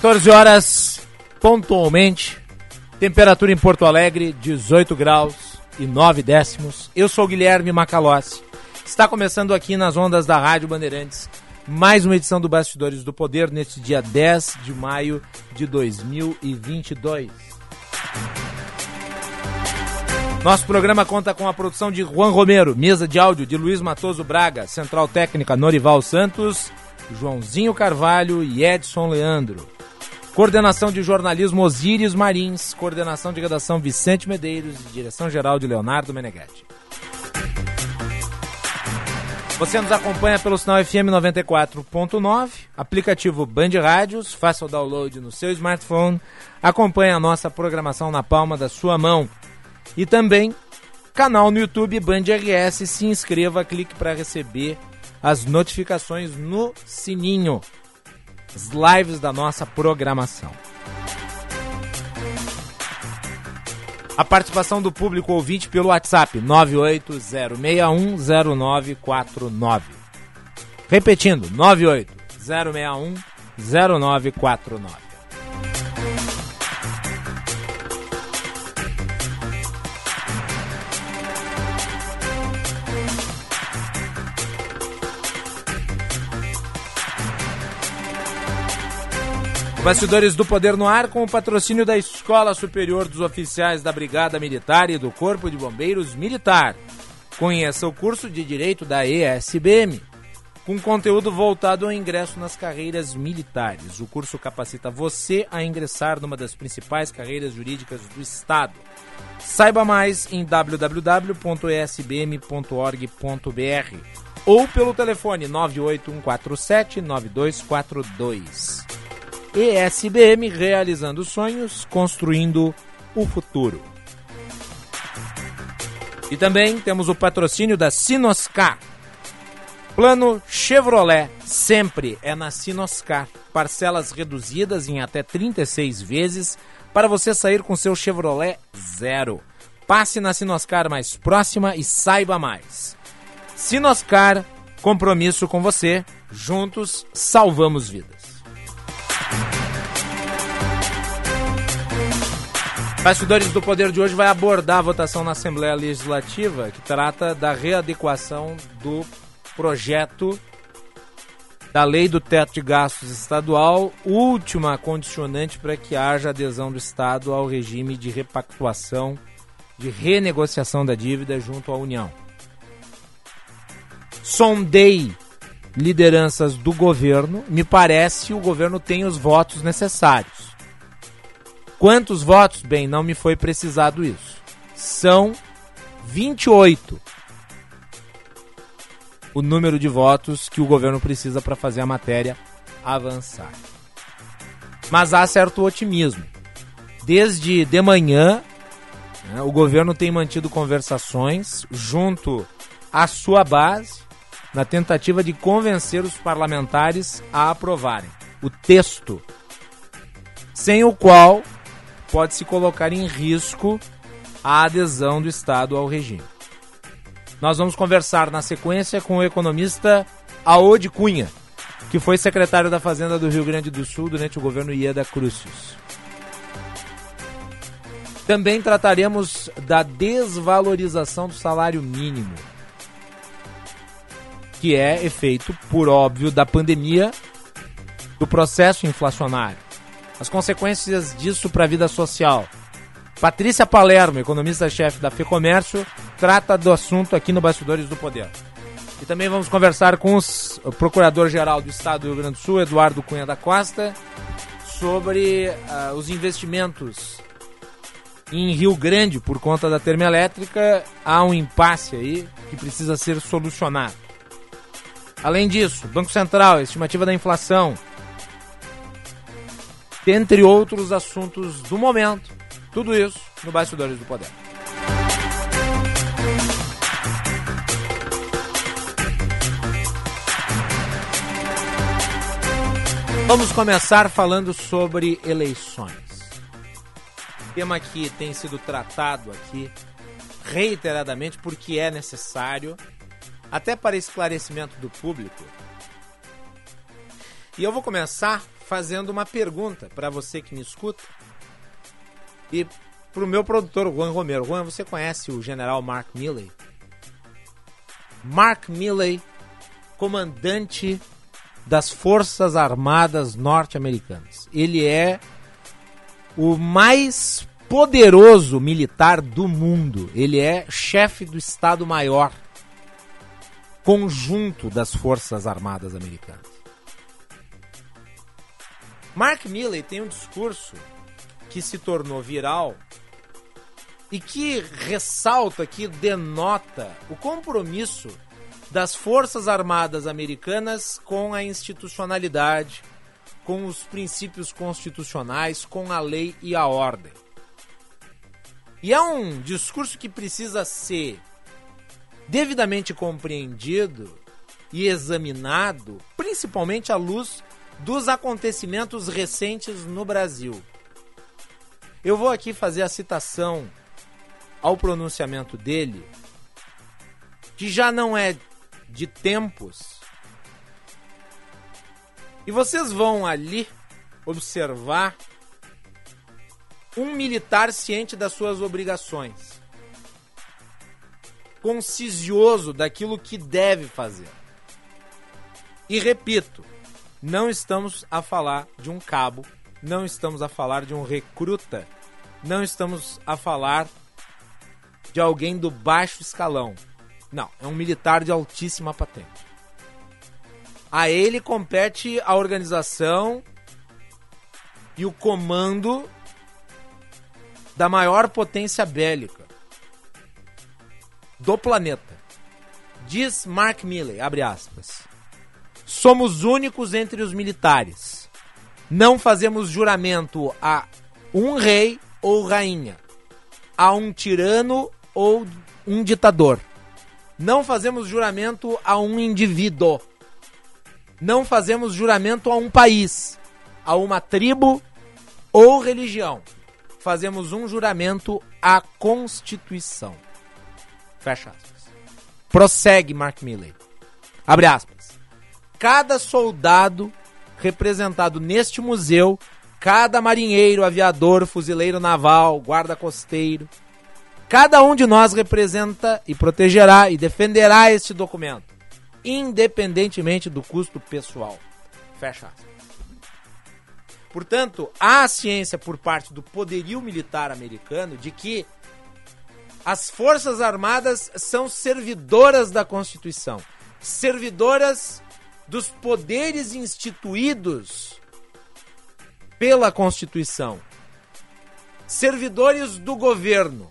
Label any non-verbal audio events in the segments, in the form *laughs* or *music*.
14 horas pontualmente. Temperatura em Porto Alegre, 18 graus e 9 décimos. Eu sou Guilherme Macalossi. Está começando aqui nas ondas da Rádio Bandeirantes mais uma edição do Bastidores do Poder neste dia 10 de maio de 2022. Nosso programa conta com a produção de Juan Romero, mesa de áudio de Luiz Matoso Braga, central técnica Norival Santos, Joãozinho Carvalho e Edson Leandro. Coordenação de jornalismo Osíris Marins, coordenação de redação Vicente Medeiros. E direção geral de Leonardo Meneghetti. Você nos acompanha pelo sinal FM 94.9, aplicativo Band Rádios, faça o download no seu smartphone, acompanhe a nossa programação na palma da sua mão. E também canal no YouTube Band RS, se inscreva, clique para receber as notificações no sininho as lives da nossa programação. A participação do público ouvinte pelo WhatsApp 980610949. Repetindo, 980610949. Bastidores do Poder no Ar com o patrocínio da Escola Superior dos Oficiais da Brigada Militar e do Corpo de Bombeiros Militar. Conheça o curso de Direito da ESBM, com conteúdo voltado ao ingresso nas carreiras militares. O curso capacita você a ingressar numa das principais carreiras jurídicas do Estado. Saiba mais em www.esbm.org.br ou pelo telefone 98147 9242. ESBM realizando sonhos, construindo o futuro. E também temos o patrocínio da Sinoscar. Plano Chevrolet sempre é na Sinoscar. Parcelas reduzidas em até 36 vezes para você sair com seu Chevrolet zero. Passe na Sinoscar mais próxima e saiba mais. Sinoscar, compromisso com você. Juntos salvamos vidas. Bastidores do Poder de hoje vai abordar a votação na Assembleia Legislativa que trata da readequação do projeto da Lei do Teto de Gastos Estadual, última condicionante para que haja adesão do Estado ao regime de repactuação, de renegociação da dívida junto à União. Sondei lideranças do governo, me parece o governo tem os votos necessários. Quantos votos? Bem, não me foi precisado isso. São 28 o número de votos que o governo precisa para fazer a matéria avançar. Mas há certo otimismo. Desde de manhã, né, o governo tem mantido conversações junto à sua base, na tentativa de convencer os parlamentares a aprovarem o texto, sem o qual pode se colocar em risco a adesão do Estado ao regime. Nós vamos conversar na sequência com o economista Aode Cunha, que foi secretário da Fazenda do Rio Grande do Sul durante o governo Ieda Crucius. Também trataremos da desvalorização do salário mínimo, que é efeito, por óbvio, da pandemia do processo inflacionário as consequências disso para a vida social. Patrícia Palermo, economista-chefe da FEComércio, trata do assunto aqui no Bastidores do Poder. E também vamos conversar com os, o Procurador-Geral do Estado do Rio Grande do Sul, Eduardo Cunha da Costa, sobre uh, os investimentos em Rio Grande por conta da termoelétrica. Há um impasse aí que precisa ser solucionado. Além disso, Banco Central, estimativa da inflação, entre outros assuntos do momento. Tudo isso no Bastidores do Poder. Vamos começar falando sobre eleições. Tema que tem sido tratado aqui reiteradamente porque é necessário, até para esclarecimento do público. E eu vou começar fazendo uma pergunta para você que me escuta e para o meu produtor, Juan Romero. Juan, você conhece o general Mark Milley? Mark Milley, comandante das Forças Armadas Norte-Americanas. Ele é o mais poderoso militar do mundo. Ele é chefe do Estado-Maior conjunto das Forças Armadas Americanas. Mark Milley tem um discurso que se tornou viral e que ressalta, que denota o compromisso das Forças Armadas Americanas com a institucionalidade, com os princípios constitucionais, com a lei e a ordem. E é um discurso que precisa ser devidamente compreendido e examinado, principalmente à luz dos acontecimentos recentes no Brasil. Eu vou aqui fazer a citação ao pronunciamento dele, que já não é de tempos. E vocês vão ali observar um militar ciente das suas obrigações, concioso daquilo que deve fazer. E repito, não estamos a falar de um cabo, não estamos a falar de um recruta, não estamos a falar de alguém do baixo escalão. Não, é um militar de altíssima patente. A ele compete a organização e o comando da maior potência bélica do planeta. Diz Mark Milley, abre aspas. Somos únicos entre os militares. Não fazemos juramento a um rei ou rainha, a um tirano ou um ditador. Não fazemos juramento a um indivíduo. Não fazemos juramento a um país, a uma tribo ou religião. Fazemos um juramento à Constituição. Fecha aspas. Prossegue Mark Milley. Abre aspas. Cada soldado representado neste museu, cada marinheiro, aviador, fuzileiro naval, guarda costeiro, Cada um de nós representa e protegerá e defenderá este documento, independentemente do custo pessoal. Fecha. Portanto, há ciência por parte do poderio militar americano de que as Forças Armadas são servidoras da Constituição, servidoras dos poderes instituídos pela Constituição, servidores do governo,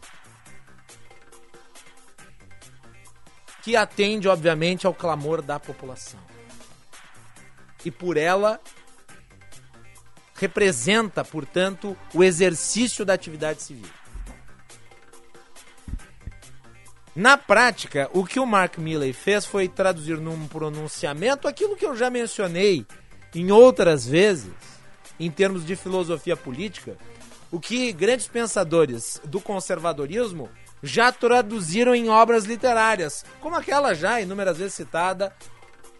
que atende, obviamente, ao clamor da população. E por ela representa, portanto, o exercício da atividade civil. Na prática, o que o Mark Milley fez foi traduzir num pronunciamento aquilo que eu já mencionei em outras vezes, em termos de filosofia política, o que grandes pensadores do conservadorismo já traduziram em obras literárias, como aquela já inúmeras vezes citada,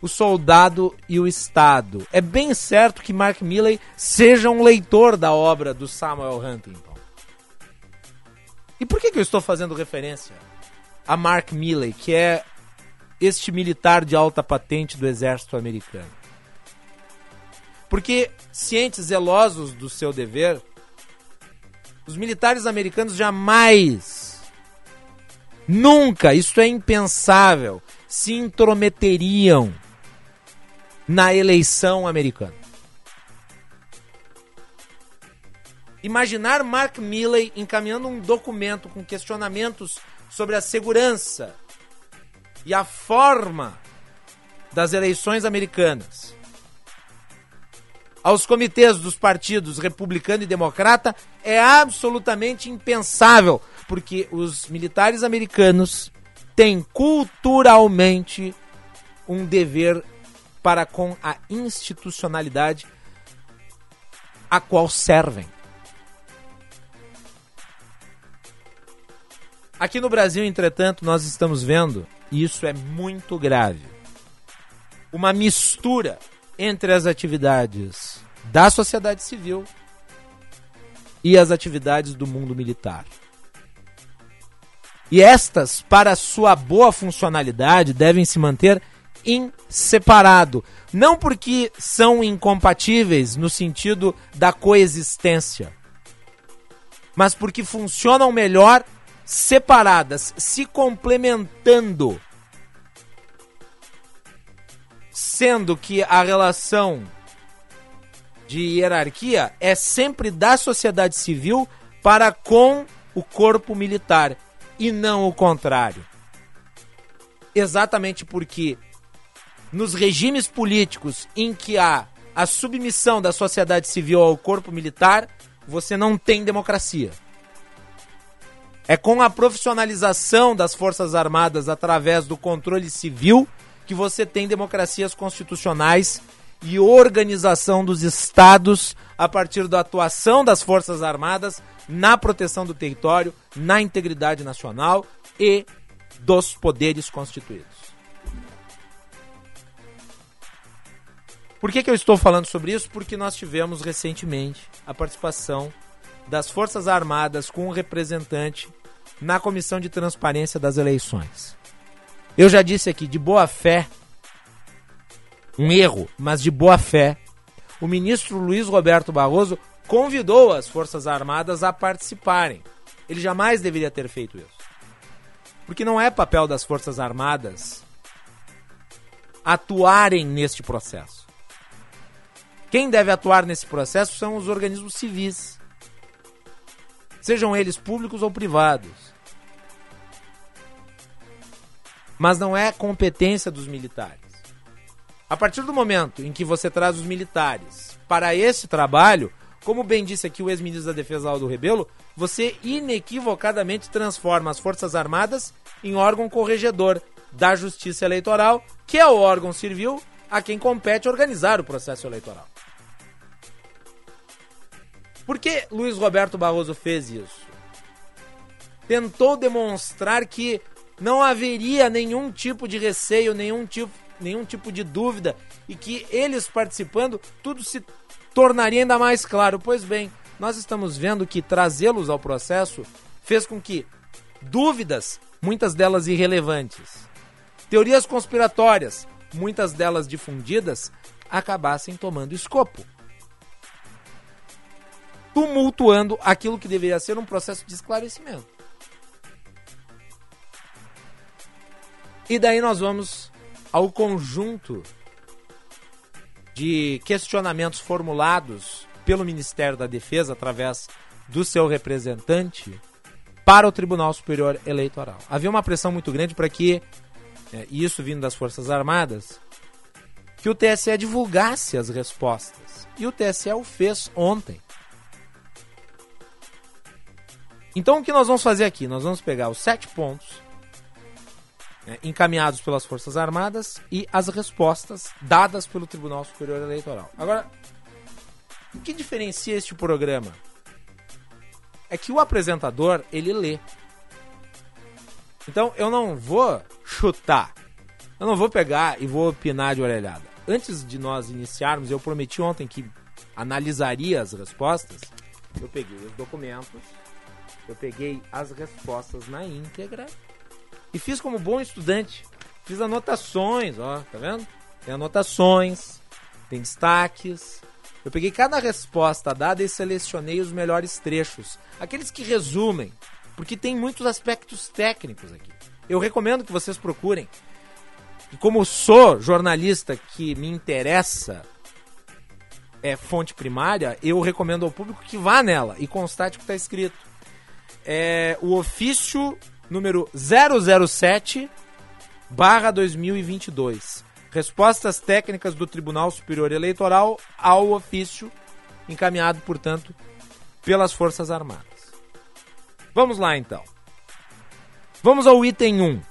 O Soldado e o Estado. É bem certo que Mark Milley seja um leitor da obra do Samuel Huntington. E por que, que eu estou fazendo referência a Mark Milley, que é este militar de alta patente do exército americano? Porque, cientes zelosos do seu dever, os militares americanos jamais Nunca, isso é impensável, se intrometeriam na eleição americana. Imaginar Mark Milley encaminhando um documento com questionamentos sobre a segurança e a forma das eleições americanas aos comitês dos partidos republicano e democrata é absolutamente impensável, porque os militares americanos têm culturalmente um dever para com a institucionalidade a qual servem. Aqui no Brasil, entretanto, nós estamos vendo, e isso é muito grave, uma mistura entre as atividades da sociedade civil e as atividades do mundo militar. E estas, para sua boa funcionalidade, devem se manter em separado. Não porque são incompatíveis no sentido da coexistência, mas porque funcionam melhor separadas, se complementando. Sendo que a relação de hierarquia é sempre da sociedade civil para com o corpo militar e não o contrário. Exatamente porque nos regimes políticos em que há a submissão da sociedade civil ao corpo militar, você não tem democracia. É com a profissionalização das Forças Armadas através do controle civil que você tem democracias constitucionais e organização dos estados a partir da atuação das Forças Armadas na proteção do território, na integridade nacional e dos poderes constituídos. Por que, que eu estou falando sobre isso? Porque nós tivemos recentemente a participação das Forças Armadas com um representante na Comissão de Transparência das Eleições. Eu já disse aqui, de boa fé, um erro, mas de boa fé, o ministro Luiz Roberto Barroso convidou as Forças Armadas a participarem. Ele jamais deveria ter feito isso. Porque não é papel das Forças Armadas atuarem neste processo. Quem deve atuar nesse processo são os organismos civis, sejam eles públicos ou privados. Mas não é competência dos militares. A partir do momento em que você traz os militares para esse trabalho, como bem disse aqui o ex-ministro da Defesa Aldo Rebelo, você inequivocadamente transforma as Forças Armadas em órgão corregedor da Justiça Eleitoral, que é o órgão civil a quem compete organizar o processo eleitoral. Por que Luiz Roberto Barroso fez isso? Tentou demonstrar que não haveria nenhum tipo de receio, nenhum tipo, nenhum tipo de dúvida e que eles participando tudo se tornaria ainda mais claro. Pois bem, nós estamos vendo que trazê-los ao processo fez com que dúvidas, muitas delas irrelevantes, teorias conspiratórias, muitas delas difundidas, acabassem tomando escopo tumultuando aquilo que deveria ser um processo de esclarecimento. E daí nós vamos ao conjunto de questionamentos formulados pelo Ministério da Defesa através do seu representante para o Tribunal Superior Eleitoral. Havia uma pressão muito grande para que, é, isso vindo das Forças Armadas, que o TSE divulgasse as respostas. E o TSE o fez ontem. Então o que nós vamos fazer aqui? Nós vamos pegar os sete pontos né, encaminhados pelas Forças Armadas e as respostas dadas pelo Tribunal Superior Eleitoral. Agora, o que diferencia este programa? É que o apresentador, ele lê. Então eu não vou chutar. Eu não vou pegar e vou opinar de orelhada. Antes de nós iniciarmos, eu prometi ontem que analisaria as respostas. Eu peguei os documentos eu peguei as respostas na íntegra e fiz como bom estudante. Fiz anotações, ó, tá vendo? Tem anotações, tem destaques. Eu peguei cada resposta dada e selecionei os melhores trechos, aqueles que resumem, porque tem muitos aspectos técnicos aqui. Eu recomendo que vocês procurem. E como sou jornalista que me interessa é fonte primária, eu recomendo ao público que vá nela e constate o que está escrito. É o ofício número 007 barra 2022. Respostas técnicas do Tribunal Superior Eleitoral ao ofício encaminhado, portanto, pelas Forças Armadas. Vamos lá então. Vamos ao item 1.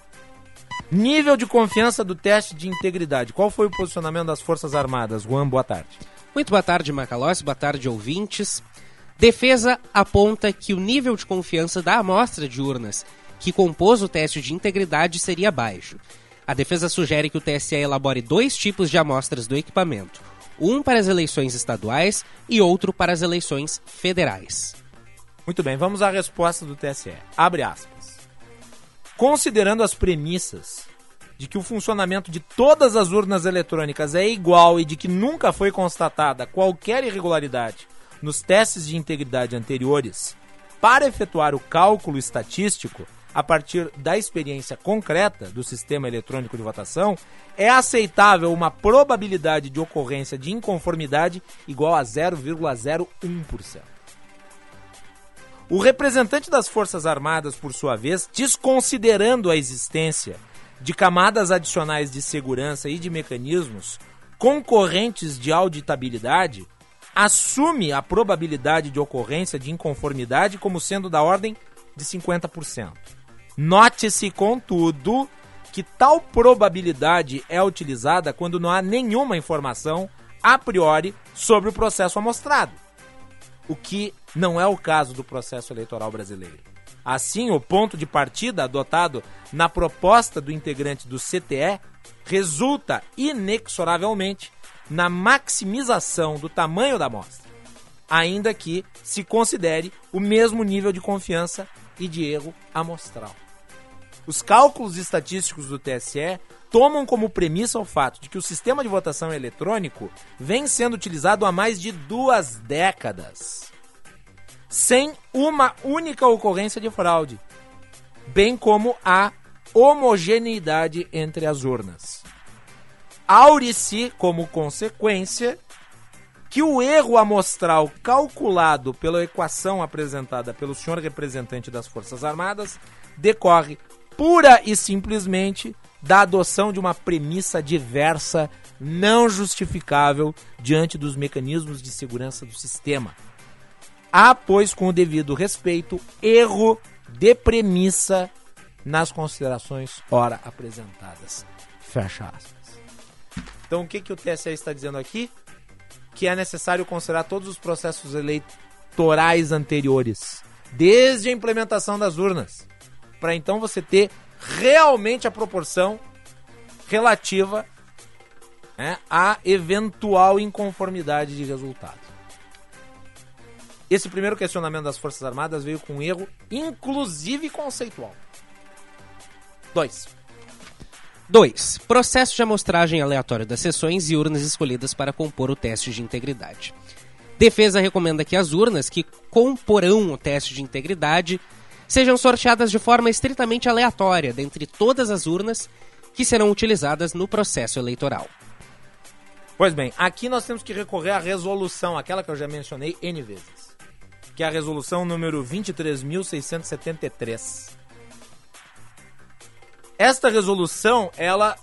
Nível de confiança do teste de integridade. Qual foi o posicionamento das Forças Armadas? Juan, boa tarde. Muito boa tarde, Macalossi. Boa tarde, ouvintes. Defesa aponta que o nível de confiança da amostra de urnas que compôs o teste de integridade seria baixo. A defesa sugere que o TSE elabore dois tipos de amostras do equipamento: um para as eleições estaduais e outro para as eleições federais. Muito bem, vamos à resposta do TSE. Abre aspas. Considerando as premissas de que o funcionamento de todas as urnas eletrônicas é igual e de que nunca foi constatada qualquer irregularidade nos testes de integridade anteriores, para efetuar o cálculo estatístico, a partir da experiência concreta do sistema eletrônico de votação, é aceitável uma probabilidade de ocorrência de inconformidade igual a 0,01%. O representante das Forças Armadas, por sua vez, desconsiderando a existência de camadas adicionais de segurança e de mecanismos concorrentes de auditabilidade, assume a probabilidade de ocorrência de inconformidade como sendo da ordem de 50%. Note-se, contudo, que tal probabilidade é utilizada quando não há nenhuma informação a priori sobre o processo amostrado, o que não é o caso do processo eleitoral brasileiro. Assim, o ponto de partida adotado na proposta do integrante do CTE resulta inexoravelmente na maximização do tamanho da amostra, ainda que se considere o mesmo nível de confiança e de erro amostral. Os cálculos estatísticos do TSE tomam como premissa o fato de que o sistema de votação eletrônico vem sendo utilizado há mais de duas décadas, sem uma única ocorrência de fraude, bem como a homogeneidade entre as urnas. Aure-se como consequência que o erro amostral calculado pela equação apresentada pelo senhor representante das Forças Armadas decorre pura e simplesmente da adoção de uma premissa diversa, não justificável diante dos mecanismos de segurança do sistema. Há, pois, com o devido respeito, erro de premissa nas considerações ora apresentadas. Fecha aspas. Então, o que, que o TSE está dizendo aqui? Que é necessário considerar todos os processos eleitorais anteriores, desde a implementação das urnas para então você ter realmente a proporção relativa né, à eventual inconformidade de resultado. Esse primeiro questionamento das Forças Armadas veio com um erro, inclusive conceitual. 2. 2. Processo de amostragem aleatória das sessões e urnas escolhidas para compor o teste de integridade. Defesa recomenda que as urnas que comporão o teste de integridade sejam sorteadas de forma estritamente aleatória dentre todas as urnas que serão utilizadas no processo eleitoral. Pois bem, aqui nós temos que recorrer à resolução, aquela que eu já mencionei N vezes, que é a resolução número 23.673. Esta resolução, ela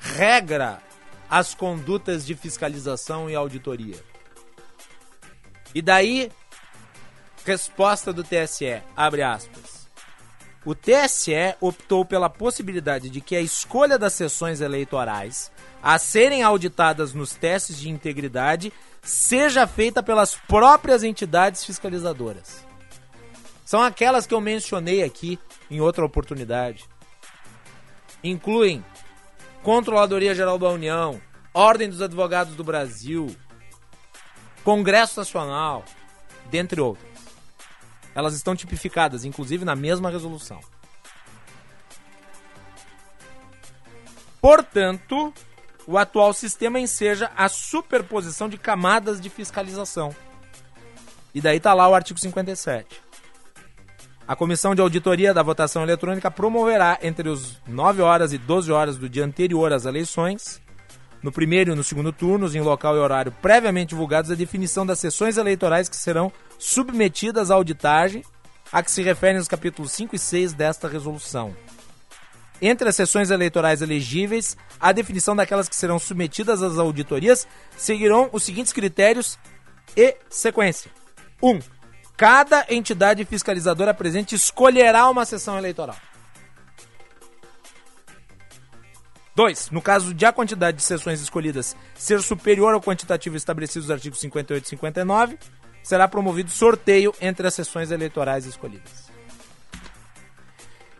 regra as condutas de fiscalização e auditoria. E daí Resposta do TSE, abre aspas. O TSE optou pela possibilidade de que a escolha das sessões eleitorais a serem auditadas nos testes de integridade seja feita pelas próprias entidades fiscalizadoras. São aquelas que eu mencionei aqui em outra oportunidade. Incluem Controladoria Geral da União, Ordem dos Advogados do Brasil, Congresso Nacional, dentre outros. Elas estão tipificadas, inclusive na mesma resolução. Portanto, o atual sistema enseja a superposição de camadas de fiscalização. E daí está lá o artigo 57. A Comissão de Auditoria da Votação Eletrônica promoverá entre os 9 horas e 12 horas do dia anterior às eleições no primeiro e no segundo turnos, em local e horário previamente divulgados, a definição das sessões eleitorais que serão submetidas à auditagem, a que se referem os capítulos 5 e 6 desta resolução. Entre as sessões eleitorais elegíveis, a definição daquelas que serão submetidas às auditorias seguirão os seguintes critérios e sequência. 1. Um, cada entidade fiscalizadora presente escolherá uma sessão eleitoral. 2. No caso de a quantidade de sessões escolhidas ser superior ao quantitativo estabelecido nos artigos 58 e 59, será promovido sorteio entre as sessões eleitorais escolhidas.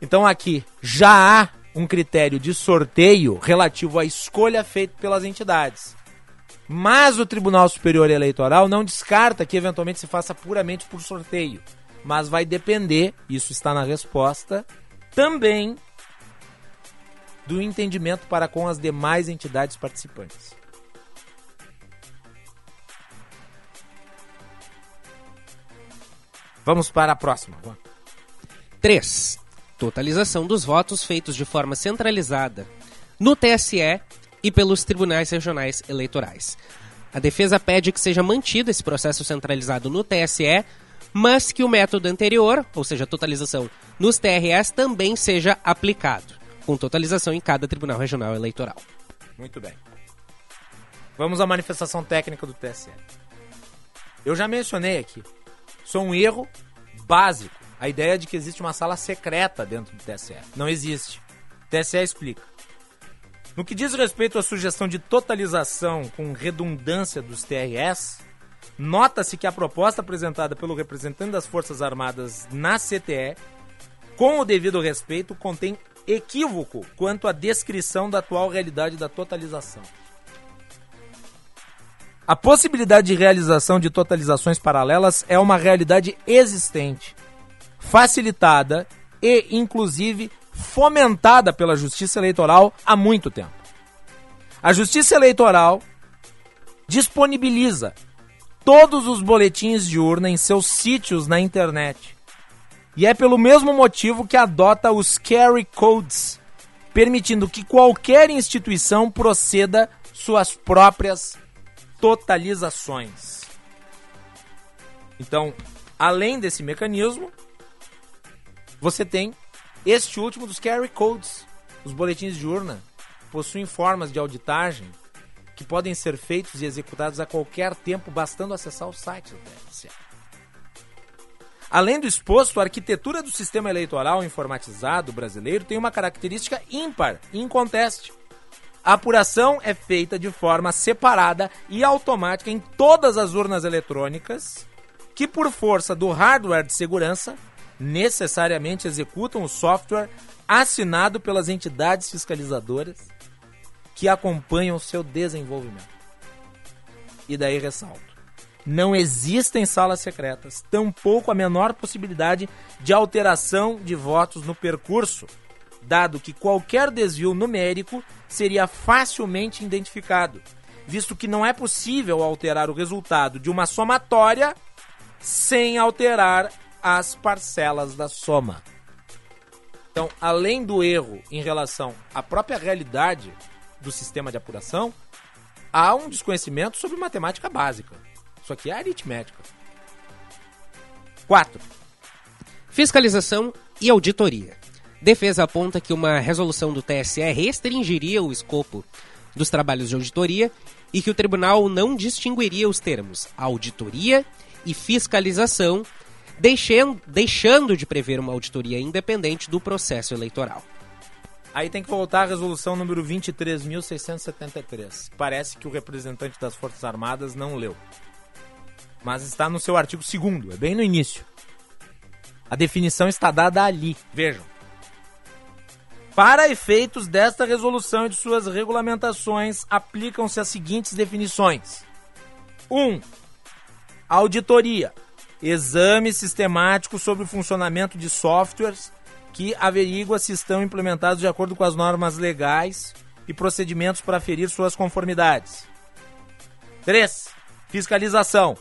Então aqui já há um critério de sorteio relativo à escolha feita pelas entidades. Mas o Tribunal Superior Eleitoral não descarta que eventualmente se faça puramente por sorteio. Mas vai depender, isso está na resposta, também do entendimento para com as demais entidades participantes. Vamos para a próxima. 3. Totalização dos votos feitos de forma centralizada no TSE e pelos tribunais regionais eleitorais. A defesa pede que seja mantido esse processo centralizado no TSE, mas que o método anterior, ou seja, a totalização nos TRS, também seja aplicado, com totalização em cada tribunal regional eleitoral. Muito bem. Vamos à manifestação técnica do TSE. Eu já mencionei aqui. É um erro básico. A ideia de que existe uma sala secreta dentro do TSE. Não existe. O TSE explica. No que diz respeito à sugestão de totalização com redundância dos TRS, nota-se que a proposta apresentada pelo representante das Forças Armadas na CTE, com o devido respeito, contém equívoco quanto à descrição da atual realidade da totalização. A possibilidade de realização de totalizações paralelas é uma realidade existente, facilitada e, inclusive, fomentada pela Justiça Eleitoral há muito tempo. A Justiça Eleitoral disponibiliza todos os boletins de urna em seus sítios na internet. E é pelo mesmo motivo que adota os carry codes, permitindo que qualquer instituição proceda suas próprias totalizações. Então, além desse mecanismo, você tem este último dos carry codes. Os boletins de urna possuem formas de auditagem que podem ser feitos e executados a qualquer tempo, bastando acessar o site do TSE. Além do exposto, a arquitetura do sistema eleitoral informatizado brasileiro tem uma característica ímpar, inconteste. A apuração é feita de forma separada e automática em todas as urnas eletrônicas, que por força do hardware de segurança necessariamente executam o software assinado pelas entidades fiscalizadoras que acompanham o seu desenvolvimento. E daí ressalto: não existem salas secretas, tampouco a menor possibilidade de alteração de votos no percurso, dado que qualquer desvio numérico seria facilmente identificado, visto que não é possível alterar o resultado de uma somatória sem alterar as parcelas da soma. Então, além do erro em relação à própria realidade do sistema de apuração, há um desconhecimento sobre matemática básica. Isso aqui é aritmética. 4. Fiscalização e auditoria. Defesa aponta que uma resolução do TSE restringiria o escopo dos trabalhos de auditoria e que o tribunal não distinguiria os termos auditoria e fiscalização deixando, deixando de prever uma auditoria independente do processo eleitoral. Aí tem que voltar à resolução número 23.673. Parece que o representante das Forças Armadas não leu. Mas está no seu artigo 2 é bem no início. A definição está dada ali, vejam. Para efeitos desta resolução e de suas regulamentações, aplicam-se as seguintes definições: 1. Um, auditoria exame sistemático sobre o funcionamento de softwares que averigua se estão implementados de acordo com as normas legais e procedimentos para aferir suas conformidades. 3. Fiscalização.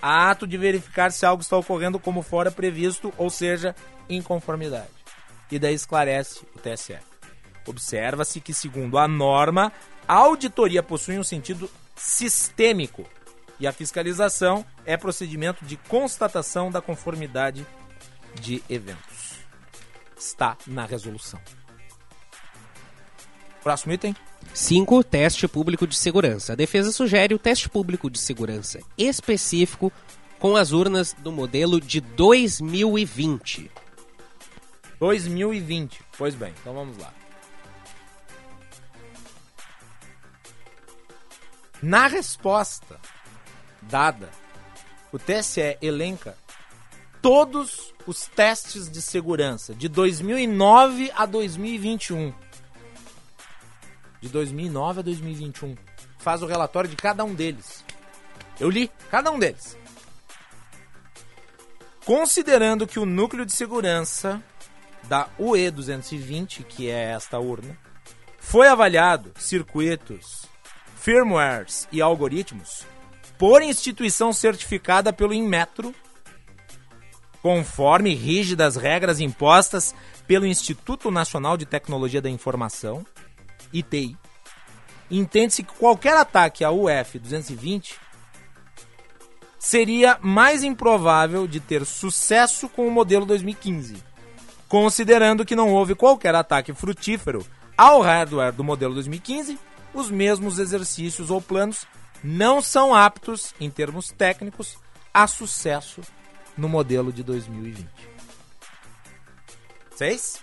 Ato de verificar se algo está ocorrendo como fora previsto, ou seja, em conformidade. E daí esclarece o TSE. Observa-se que, segundo a norma, A auditoria possui um sentido sistêmico e a fiscalização é procedimento de constatação da conformidade de eventos. Está na resolução. Próximo item. 5. Teste público de segurança. A defesa sugere o teste público de segurança específico com as urnas do modelo de 2020. 2020. Pois bem, então vamos lá. Na resposta dada, o TSE elenca todos os testes de segurança de 2009 a 2021. De 2009 a 2021. Faz o relatório de cada um deles. Eu li cada um deles. Considerando que o núcleo de segurança da UE 220, que é esta urna, foi avaliado circuitos, firmwares e algoritmos por instituição certificada pelo Inmetro, conforme rígidas regras impostas pelo Instituto Nacional de Tecnologia da Informação, ITI. Entende-se que qualquer ataque à UF 220 seria mais improvável de ter sucesso com o modelo 2015, considerando que não houve qualquer ataque frutífero ao hardware do modelo 2015, os mesmos exercícios ou planos não são aptos, em termos técnicos, a sucesso no modelo de 2020. Seis?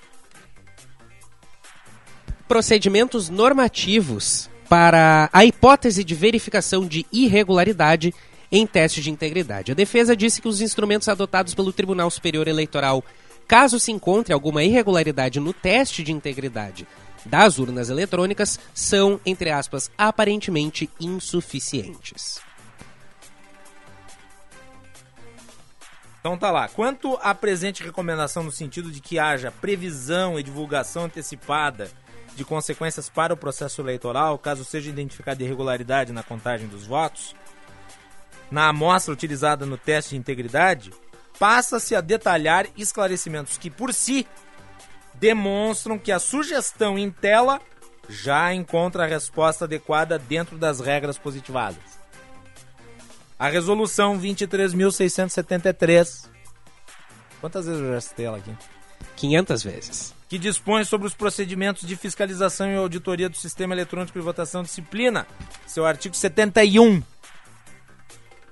Procedimentos normativos para a hipótese de verificação de irregularidade em teste de integridade. A defesa disse que os instrumentos adotados pelo Tribunal Superior Eleitoral, caso se encontre alguma irregularidade no teste de integridade das urnas eletrônicas, são, entre aspas, aparentemente insuficientes. Então tá lá. Quanto à presente recomendação no sentido de que haja previsão e divulgação antecipada de consequências para o processo eleitoral, caso seja identificada irregularidade na contagem dos votos, na amostra utilizada no teste de integridade, passa-se a detalhar esclarecimentos que, por si, demonstram que a sugestão em tela já encontra a resposta adequada dentro das regras positivadas. A resolução 23.673. Quantas vezes eu já citei ela aqui? 500 vezes. Que dispõe sobre os procedimentos de fiscalização e auditoria do sistema eletrônico de votação disciplina. Seu artigo 71.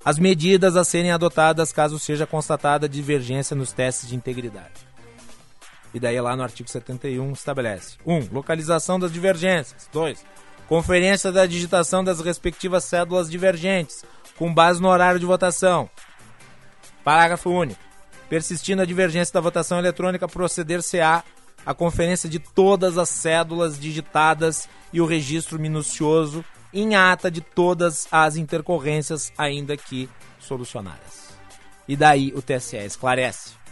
As medidas a serem adotadas caso seja constatada divergência nos testes de integridade. E daí lá no artigo 71 estabelece: 1. Um, localização das divergências. 2. Conferência da digitação das respectivas cédulas divergentes com base no horário de votação. Parágrafo único. Persistindo a divergência da votação eletrônica, proceder-se-á a conferência de todas as cédulas digitadas e o registro minucioso em ata de todas as intercorrências, ainda que solucionadas. E daí o TSE esclarece.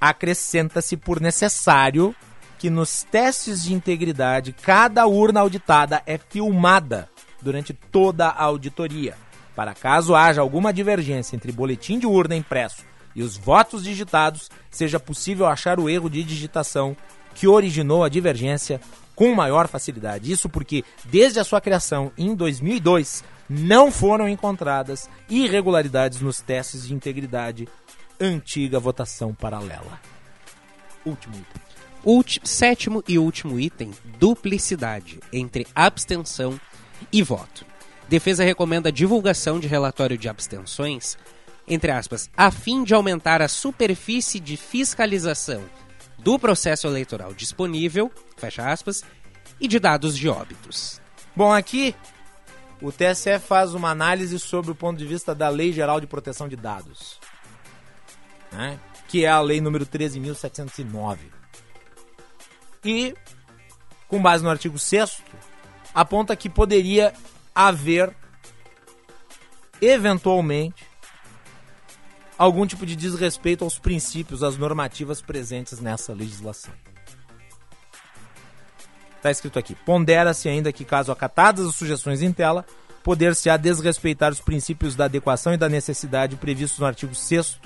Acrescenta-se por necessário que nos testes de integridade cada urna auditada é filmada durante toda a auditoria para caso haja alguma divergência entre boletim de urna impresso e os votos digitados, seja possível achar o erro de digitação que originou a divergência com maior facilidade. Isso porque, desde a sua criação em 2002, não foram encontradas irregularidades nos testes de integridade antiga votação paralela. Último item. Ulti sétimo e último item: duplicidade entre abstenção e voto. Defesa recomenda a divulgação de relatório de abstenções, entre aspas, a fim de aumentar a superfície de fiscalização do processo eleitoral disponível, fecha aspas, e de dados de óbitos. Bom, aqui o TSE faz uma análise sobre o ponto de vista da Lei Geral de Proteção de Dados, né? que é a lei número 13.709. E, com base no artigo 6 aponta que poderia haver, eventualmente, algum tipo de desrespeito aos princípios, às normativas presentes nessa legislação. Está escrito aqui: pondera-se ainda que, caso acatadas as sugestões em tela, poder-se-á desrespeitar os princípios da adequação e da necessidade previstos no artigo 6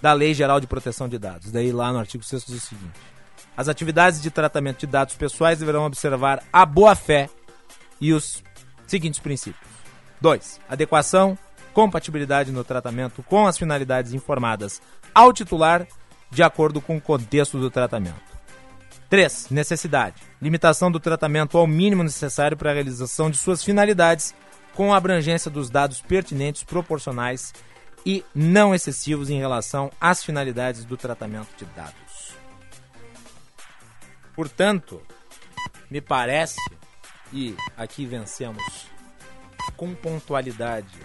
da Lei Geral de Proteção de Dados. Daí lá no artigo 6 diz o seguinte: As atividades de tratamento de dados pessoais deverão observar a boa-fé e os seguintes princípios: 2. Adequação, compatibilidade no tratamento com as finalidades informadas ao titular de acordo com o contexto do tratamento. 3. Necessidade. Limitação do tratamento ao mínimo necessário para a realização de suas finalidades, com a abrangência dos dados pertinentes, proporcionais e não excessivos em relação às finalidades do tratamento de dados. Portanto, me parece, e aqui vencemos com pontualidade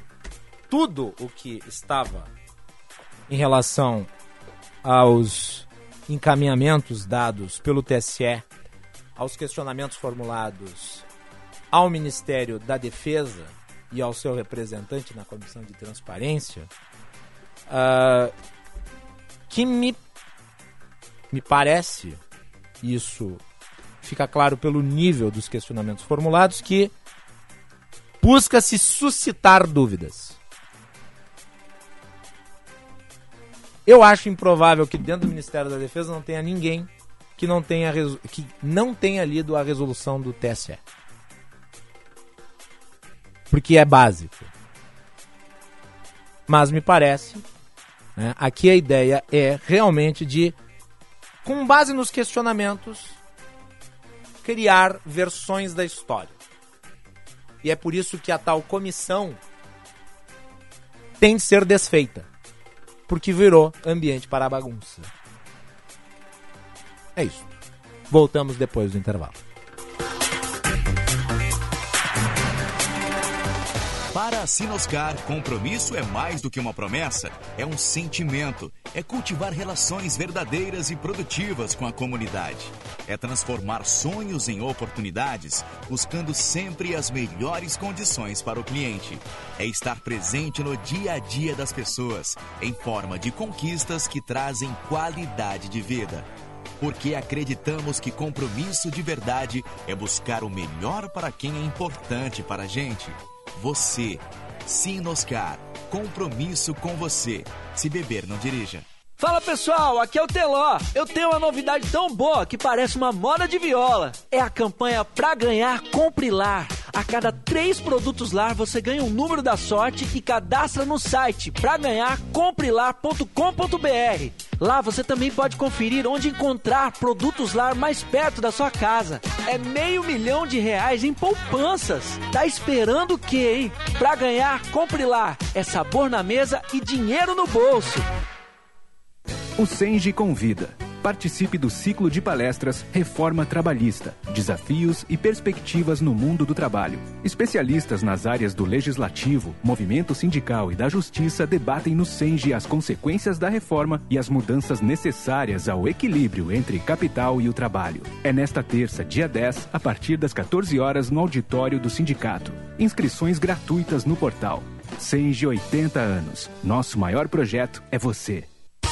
tudo o que estava em relação aos encaminhamentos dados pelo TSE, aos questionamentos formulados ao Ministério da Defesa e ao seu representante na Comissão de Transparência, uh, que me, me parece, isso fica claro pelo nível dos questionamentos formulados, que busca-se suscitar dúvidas. Eu acho improvável que dentro do Ministério da Defesa não tenha ninguém que não tenha, que não tenha lido a resolução do TSE. Porque é básico. Mas me parece, né, aqui a ideia é realmente de, com base nos questionamentos, criar versões da história. E é por isso que a tal comissão tem de ser desfeita. Porque virou ambiente para a bagunça. É isso. Voltamos depois do intervalo. Para a Sinoscar, compromisso é mais do que uma promessa, é um sentimento. É cultivar relações verdadeiras e produtivas com a comunidade. É transformar sonhos em oportunidades, buscando sempre as melhores condições para o cliente. É estar presente no dia a dia das pessoas, em forma de conquistas que trazem qualidade de vida porque acreditamos que compromisso de verdade é buscar o melhor para quem é importante para a gente. Você. Sinoscar. Compromisso com você. Se beber, não dirija. Fala pessoal, aqui é o Teló. Eu tenho uma novidade tão boa que parece uma moda de viola. É a campanha Pra Ganhar Compre Lar. A cada três produtos lar você ganha um número da sorte e cadastra no site pra ganhar comprelar.com.br. Lá você também pode conferir onde encontrar produtos lar mais perto da sua casa. É meio milhão de reais em poupanças. Tá esperando o quê, hein? Pra ganhar, compre lá. É sabor na mesa e dinheiro no bolso. O Senge convida. Participe do ciclo de palestras Reforma Trabalhista: Desafios e Perspectivas no Mundo do Trabalho. Especialistas nas áreas do legislativo, movimento sindical e da justiça debatem no Senge as consequências da reforma e as mudanças necessárias ao equilíbrio entre capital e o trabalho. É nesta terça, dia 10, a partir das 14 horas no auditório do sindicato. Inscrições gratuitas no portal. Senge 80 anos. Nosso maior projeto é você.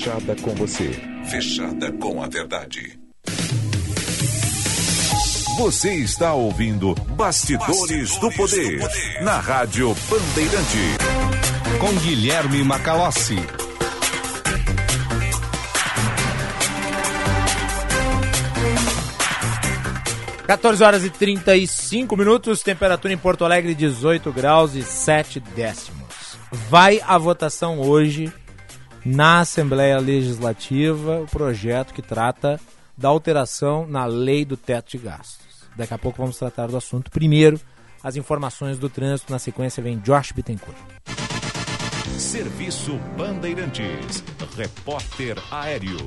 fechada com você. Fechada com a verdade. Você está ouvindo Bastidores, Bastidores do, poder, do Poder na Rádio Bandeirante. Com Guilherme Macalossi. 14 horas e 35 minutos, temperatura em Porto Alegre 18 graus e 7 décimos. Vai a votação hoje na Assembleia Legislativa o projeto que trata da alteração na lei do teto de gastos. Daqui a pouco vamos tratar do assunto. Primeiro, as informações do trânsito. Na sequência vem Josh Bittencourt. Serviço Bandeirantes. Repórter Aéreo.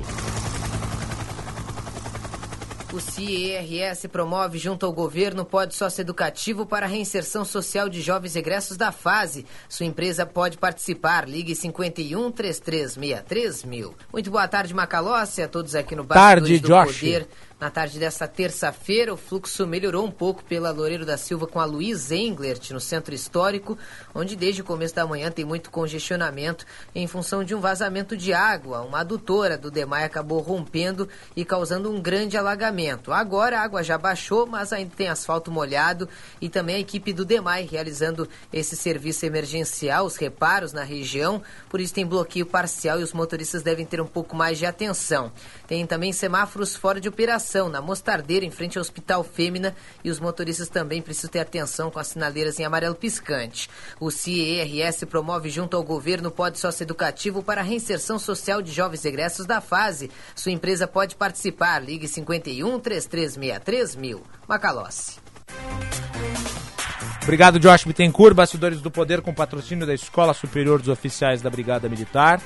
O CIERS promove junto ao governo pode sócio-educativo para a reinserção social de jovens egressos da fase. Sua empresa pode participar. Ligue 51 3363 mil. Muito boa tarde, Macalossi, a todos aqui no Bastidores do Josh. Poder. Na tarde desta terça-feira, o fluxo melhorou um pouco pela Loureiro da Silva com a Luiz Englert, no centro histórico, onde desde o começo da manhã tem muito congestionamento em função de um vazamento de água. Uma adutora do DEMAI acabou rompendo e causando um grande alagamento. Agora a água já baixou, mas ainda tem asfalto molhado e também a equipe do DEMAI realizando esse serviço emergencial, os reparos na região. Por isso tem bloqueio parcial e os motoristas devem ter um pouco mais de atenção. Tem também semáforos fora de operação na Mostardeira, em frente ao Hospital Fêmea, e os motoristas também precisam ter atenção com as sinaleiras em amarelo piscante. O CIERS promove junto ao governo pode socioeducativo para a reinserção social de jovens egressos da fase. Sua empresa pode participar. Ligue 51 3363 mil. Macalossi. Obrigado, Josh Bittencourt, Bastidores do Poder, com patrocínio da Escola Superior dos Oficiais da Brigada Militar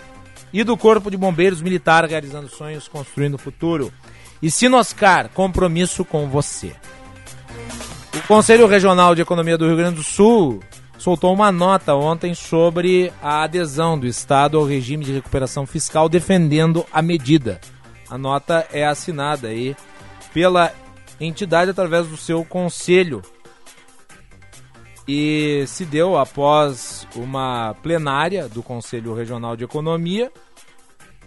e do Corpo de Bombeiros Militar, realizando sonhos, construindo o futuro. E Sinoscar, compromisso com você. O Conselho Regional de Economia do Rio Grande do Sul soltou uma nota ontem sobre a adesão do Estado ao regime de recuperação fiscal, defendendo a medida. A nota é assinada aí pela entidade através do seu conselho e se deu após uma plenária do Conselho Regional de Economia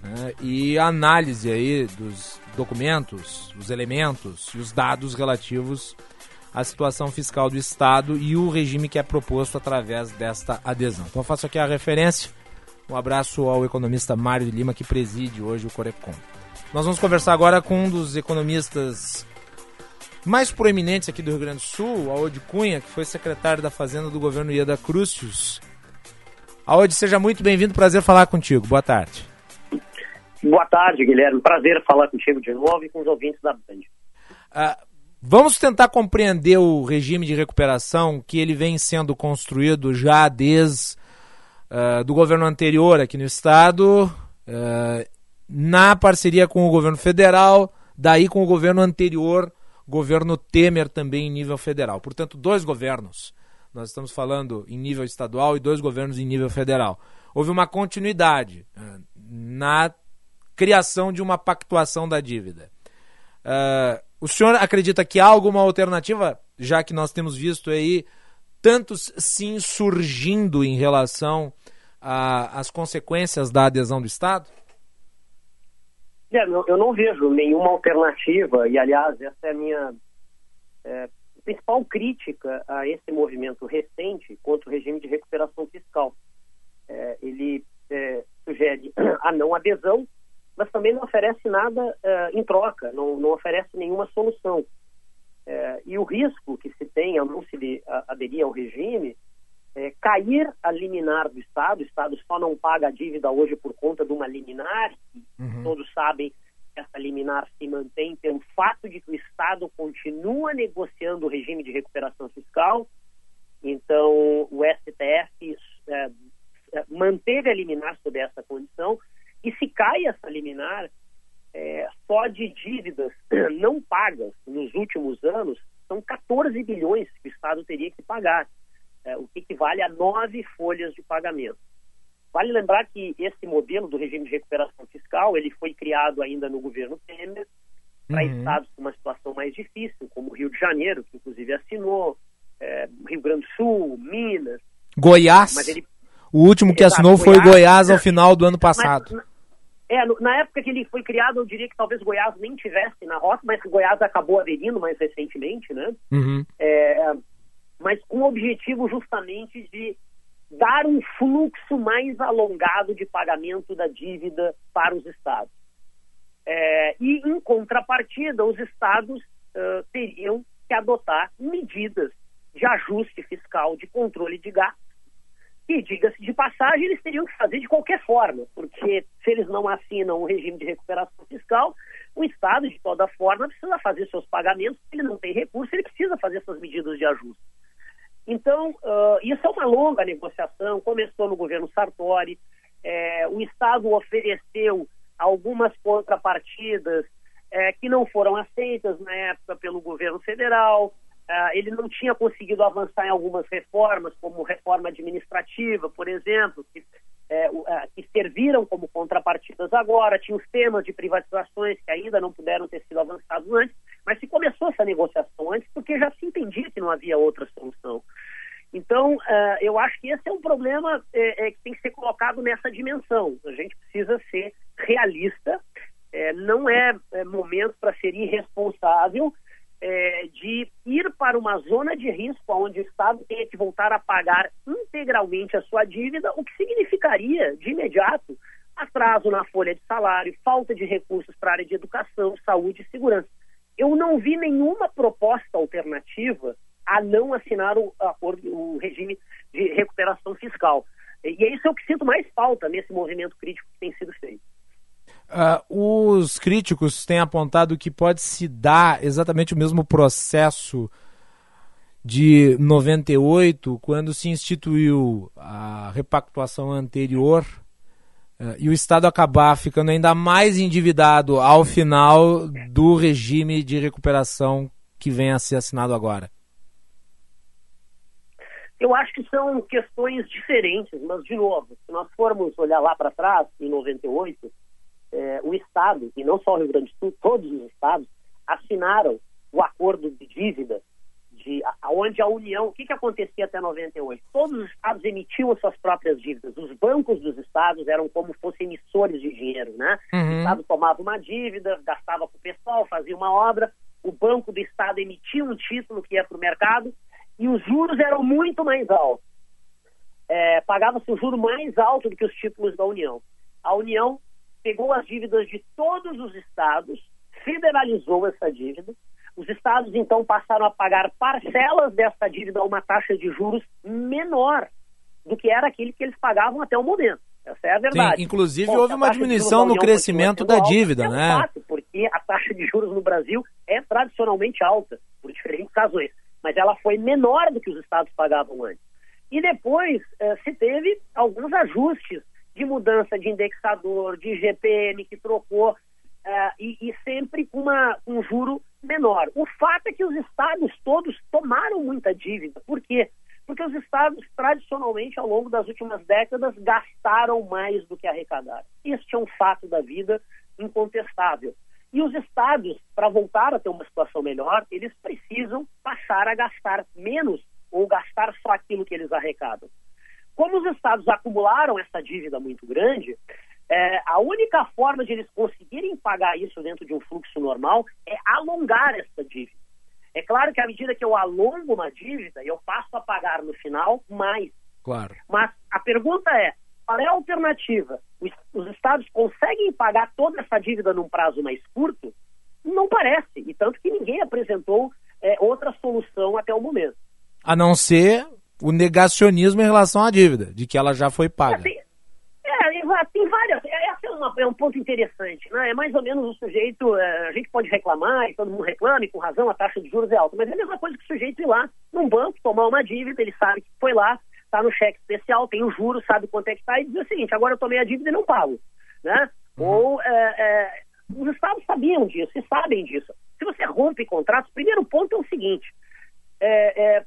né, e análise aí dos documentos, os elementos e os dados relativos à situação fiscal do Estado e o regime que é proposto através desta adesão. Então faço aqui a referência. Um abraço ao economista Mário de Lima, que preside hoje o Corecon. Nós vamos conversar agora com um dos economistas mais proeminentes aqui do Rio Grande do Sul, Aode Cunha, que foi secretário da Fazenda do governo Ieda Crucius. Aode, seja muito bem-vindo, prazer falar contigo. Boa tarde. Boa tarde, Guilherme. Prazer falar contigo de novo e com os ouvintes da Band. Ah, vamos tentar compreender o regime de recuperação que ele vem sendo construído já desde uh, do governo anterior aqui no estado, uh, na parceria com o governo federal, daí com o governo anterior, governo Temer também em nível federal. Portanto, dois governos. Nós estamos falando em nível estadual e dois governos em nível federal. Houve uma continuidade uh, na criação de uma pactuação da dívida. Uh, o senhor acredita que há alguma alternativa, já que nós temos visto aí tantos sim surgindo em relação às consequências da adesão do Estado? É, eu não vejo nenhuma alternativa, e aliás, essa é a minha é, principal crítica a esse movimento recente contra o regime de recuperação fiscal. É, ele é, sugere a não adesão, mas também não oferece nada é, em troca, não, não oferece nenhuma solução. É, e o risco que se tem ao não se aderir ao regime é cair a liminar do Estado. O Estado só não paga a dívida hoje por conta de uma liminar, uhum. todos sabem que essa liminar se mantém pelo fato de que o Estado continua negociando o regime de recuperação fiscal. Então, o STF é, é, manteve a liminar sob essa condição. E se cai essa liminar, é, só de dívidas *clears throat* não pagas nos últimos anos, são 14 bilhões que o Estado teria que pagar, é, o que equivale a nove folhas de pagamento. Vale lembrar que esse modelo do regime de recuperação fiscal ele foi criado ainda no governo Temer para uhum. estados com uma situação mais difícil, como o Rio de Janeiro, que inclusive assinou, é, Rio Grande do Sul, Minas. Goiás. Ele... O último que Exato, assinou foi Goiás, Goiás ao final do ano passado. Mas, é, na época que ele foi criado, eu diria que talvez Goiás nem tivesse na rota, mas Goiás acabou aderindo mais recentemente, né? Uhum. É, mas com o objetivo justamente de dar um fluxo mais alongado de pagamento da dívida para os estados. É, e, em contrapartida, os estados uh, teriam que adotar medidas de ajuste fiscal, de controle de gastos, que, diga-se de passagem, eles teriam que fazer de qualquer forma, porque se eles não assinam o regime de recuperação fiscal, o Estado, de toda forma, precisa fazer seus pagamentos, ele não tem recurso, ele precisa fazer essas medidas de ajuste. Então, uh, isso é uma longa negociação, começou no governo Sartori, é, o Estado ofereceu algumas contrapartidas é, que não foram aceitas na época pelo governo federal, Uh, ele não tinha conseguido avançar em algumas reformas, como reforma administrativa, por exemplo, que, é, uh, que serviram como contrapartidas agora. Tinha os temas de privatizações que ainda não puderam ter sido avançados antes, mas se começou essa negociação antes porque já se entendia que não havia outra solução. Então, uh, eu acho que esse é um problema é, é, que tem que ser colocado nessa dimensão. A gente precisa ser realista, é, não é, é momento para ser irresponsável é, de ir para uma zona de risco onde o Estado tenha que voltar a pagar integralmente a sua dívida, o que significaria, de imediato, atraso na folha de salário, falta de recursos para a área de educação, saúde e segurança. Eu não vi nenhuma proposta alternativa a não assinar o, o regime de recuperação fiscal. E é isso é o que sinto mais falta nesse movimento crítico que tem sido feito. Uh, os críticos têm apontado que pode se dar exatamente o mesmo processo de 98, quando se instituiu a repactuação anterior uh, e o Estado acabar ficando ainda mais endividado ao final do regime de recuperação que vem a ser assinado agora. Eu acho que são questões diferentes, mas, de novo, se nós formos olhar lá para trás, em 98, é, o Estado, e não só o Rio Grande do Sul, todos os estados, assinaram o acordo de dívida, de, onde a União, o que, que acontecia até 98? Todos os estados emitiam suas próprias dívidas. Os bancos dos estados eram como fossem emissores de dinheiro, né? Uhum. O estado tomava uma dívida, gastava com o pessoal, fazia uma obra, o banco do estado emitia um título que ia para o mercado e os juros eram muito mais altos. É, Pagava-se o juro mais alto do que os títulos da União. A União pegou as dívidas de todos os estados, federalizou essa dívida. Os estados então passaram a pagar parcelas dessa dívida a uma taxa de juros menor do que era aquele que eles pagavam até o momento. Essa é a verdade. Sim, inclusive Bom, houve uma diminuição no crescimento da dívida, né? É um fato, porque a taxa de juros no Brasil é tradicionalmente alta, por diferentes razões, mas ela foi menor do que os estados pagavam antes. E depois eh, se teve alguns ajustes de mudança de indexador, de GPM que trocou, uh, e, e, sempre com um juro menor. O fato é que os estados todos tomaram muita dívida. Por quê? Porque os estados, tradicionalmente, ao longo das últimas décadas, gastaram mais do que arrecadaram. Este é um fato da vida incontestável. E os estados, para voltar a ter uma situação melhor, eles precisam passar a gastar menos ou gastar só aquilo que eles arrecadam. Como os estados acumularam essa dívida muito grande, é, a única forma de eles conseguirem pagar isso dentro de um fluxo normal é alongar essa dívida. É claro que à medida que eu alongo uma dívida, eu passo a pagar no final mais. Claro. Mas a pergunta é: qual é a alternativa? Os, os estados conseguem pagar toda essa dívida num prazo mais curto? Não parece, e tanto que ninguém apresentou é, outra solução até o momento. A não ser o negacionismo em relação à dívida, de que ela já foi paga. É, tem, é, tem várias. É, esse é, uma, é, um ponto interessante. Né? É mais ou menos o sujeito. É, a gente pode reclamar, e todo mundo reclama, e com razão a taxa de juros é alta, mas é a mesma coisa que o sujeito ir lá num banco, tomar uma dívida, ele sabe que foi lá, está no cheque especial, tem o juro, sabe quanto é que está, e diz o seguinte: agora eu tomei a dívida e não pago. Né? Uhum. Ou é, os estados sabiam disso e sabem disso. Se você rompe contratos, o primeiro ponto é o seguinte: é, é,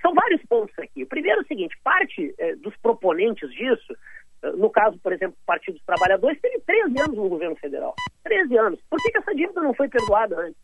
são vários pontos aqui. O primeiro é o seguinte: parte é, dos proponentes disso, é, no caso, por exemplo, do Partido dos Trabalhadores, teve 13 anos no governo federal. 13 anos. Por que, que essa dívida não foi perdoada antes?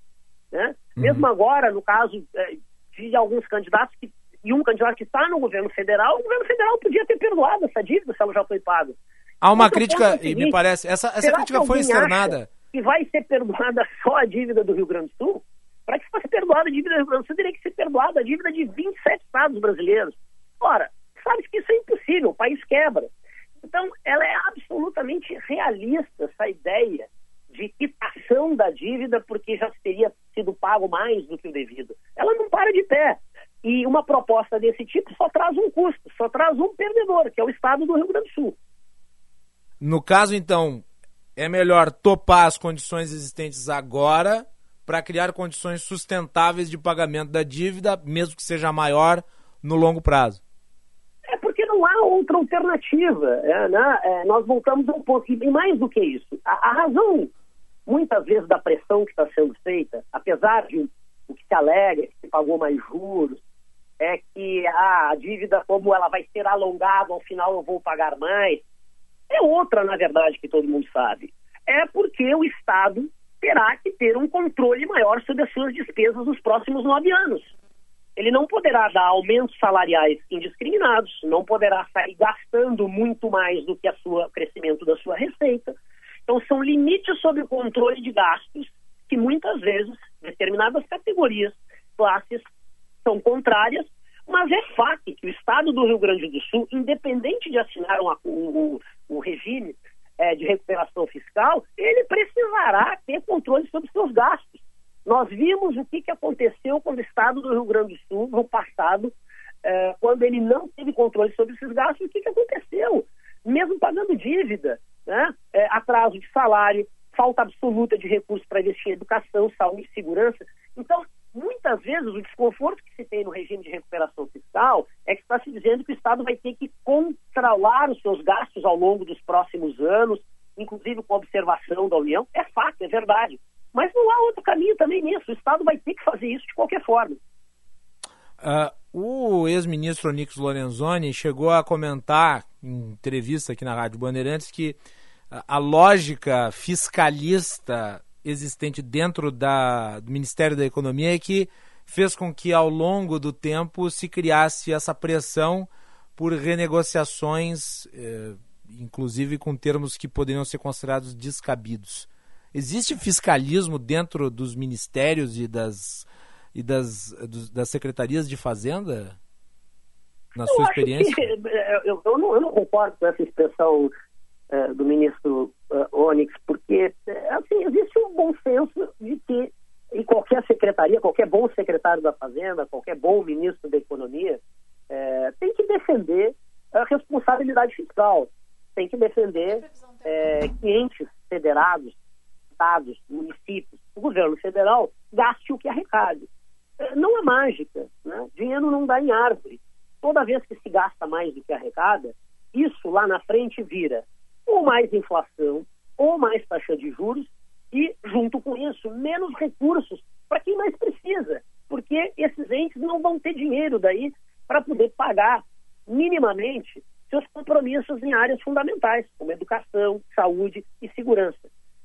Né? Uhum. Mesmo agora, no caso é, de alguns candidatos que, e um candidato que está no governo federal, o governo federal podia ter perdoado essa dívida se ela já foi paga. Há uma Outro crítica, seguinte, e me parece, essa, essa crítica foi externada. Que vai ser perdoada *laughs* só a dívida do Rio Grande do Sul? Para que fosse perdoada a dívida Sul, teria que ser perdoada a dívida de 27 estados brasileiros. Ora, sabe que isso é impossível, o país quebra. Então, ela é absolutamente realista, essa ideia de quitação da dívida porque já teria sido pago mais do que o devido. Ela não para de pé. E uma proposta desse tipo só traz um custo, só traz um perdedor, que é o Estado do Rio Grande do Sul. No caso, então, é melhor topar as condições existentes agora para criar condições sustentáveis de pagamento da dívida, mesmo que seja maior no longo prazo. É porque não há outra alternativa. É, né? é, nós voltamos um ponto. E mais do que isso, a, a razão, muitas vezes, da pressão que está sendo feita, apesar de o que se alega, que se pagou mais juros, é que ah, a dívida, como ela vai ser alongada, ao final eu vou pagar mais. É outra, na verdade, que todo mundo sabe. É porque o Estado terá que ter um controle maior sobre as suas despesas nos próximos nove anos. Ele não poderá dar aumentos salariais indiscriminados, não poderá sair gastando muito mais do que o crescimento da sua receita. Então, são limites sobre o controle de gastos que muitas vezes determinadas categorias, classes, são contrárias mas é fato que o Estado do Rio Grande do Sul, independente de assinar um, um regime é, de recuperação fiscal, ele precisará ter controle sobre seus gastos. Nós vimos o que, que aconteceu com o Estado do Rio Grande do Sul no passado, é, quando ele não teve controle sobre esses gastos, o que, que aconteceu? Mesmo pagando dívida, né? É, atraso de salário, falta absoluta de recursos para investir em educação, saúde segurança. Então, muitas vezes o desconforto que se tem no regime de recuperação fiscal é que está se dizendo que o Estado vai ter que controlar os seus gastos ao longo dos próximos anos, inclusive com observação da União. É fato, é verdade. Mas não há outro caminho também nisso. O Estado vai ter que fazer isso de qualquer forma. Uh, o ex-ministro Onix Lorenzoni chegou a comentar em entrevista aqui na Rádio Bandeirantes que a lógica fiscalista existente dentro da, do Ministério da Economia é que fez com que ao longo do tempo se criasse essa pressão por renegociações, eh, inclusive com termos que poderiam ser considerados descabidos. Existe fiscalismo dentro dos ministérios e das, e das, dos, das secretarias de Fazenda? Na eu sua experiência? Que, *laughs* eh, eu, eu, não, eu não concordo com essa expressão uh, do ministro uh, Onyx, porque uh, assim, existe um bom senso de que em qualquer secretaria, qualquer bom secretário da Fazenda, qualquer bom ministro da Economia, tem que defender a responsabilidade fiscal, tem que defender clientes federados, estados, municípios, o governo federal gaste o que arrecade. Não é mágica, né? dinheiro não dá em árvore. Toda vez que se gasta mais do que arrecada, isso lá na frente vira ou mais inflação, ou mais taxa de juros, e, junto com isso, menos recursos para quem mais precisa, porque esses entes não vão ter dinheiro daí para poder pagar minimamente seus compromissos em áreas fundamentais, como educação, saúde e segurança.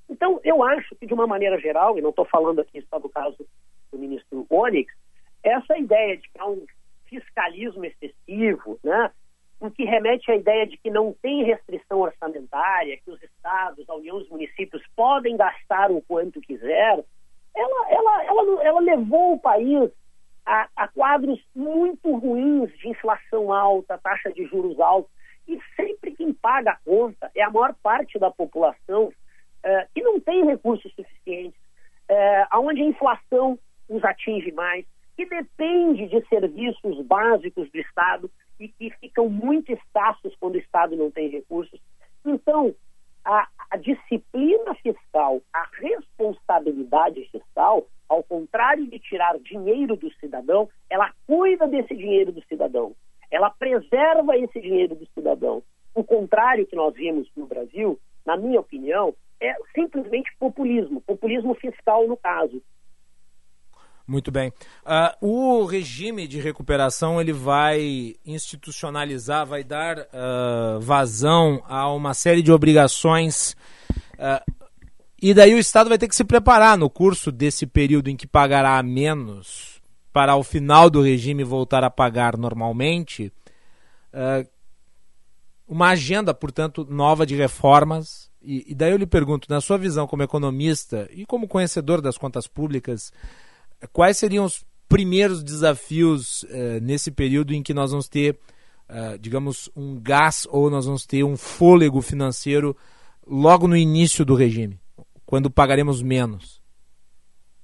Então, eu acho que, de uma maneira geral, e não estou falando aqui só do caso do ministro Onyx, essa ideia de que há um fiscalismo excessivo, né, o que remete à ideia de que não tem restrição orçamentária, que os estados, a União os municípios podem gastar o quanto quiser, ela, ela, ela, ela levou o país a, a quadros muito ruins de inflação alta, taxa de juros alta. E sempre que quem paga a conta é a maior parte da população uh, que não tem recursos suficientes, uh, onde a inflação os atinge mais, que depende de serviços básicos do Estado e que ficam muito escassos quando o Estado não tem recursos. Então, a, a disciplina fiscal, a responsabilidade fiscal, ao contrário de tirar dinheiro do cidadão, ela cuida desse dinheiro do cidadão. Ela preserva esse dinheiro do cidadão. O contrário que nós vimos no Brasil, na minha opinião, é simplesmente populismo, populismo fiscal no caso. Muito bem. Uh, o regime de recuperação ele vai institucionalizar, vai dar uh, vazão a uma série de obrigações. Uh, e daí o Estado vai ter que se preparar no curso desse período em que pagará menos para ao final do regime voltar a pagar normalmente. uma agenda, portanto, nova de reformas. E, e daí eu lhe pergunto, na sua visão como economista e como conhecedor das contas públicas, quais seriam os primeiros desafios uh, nesse período em que nós vamos ter, uh, digamos, um gás ou nós vamos ter um fôlego financeiro logo no início do regime, quando pagaremos menos?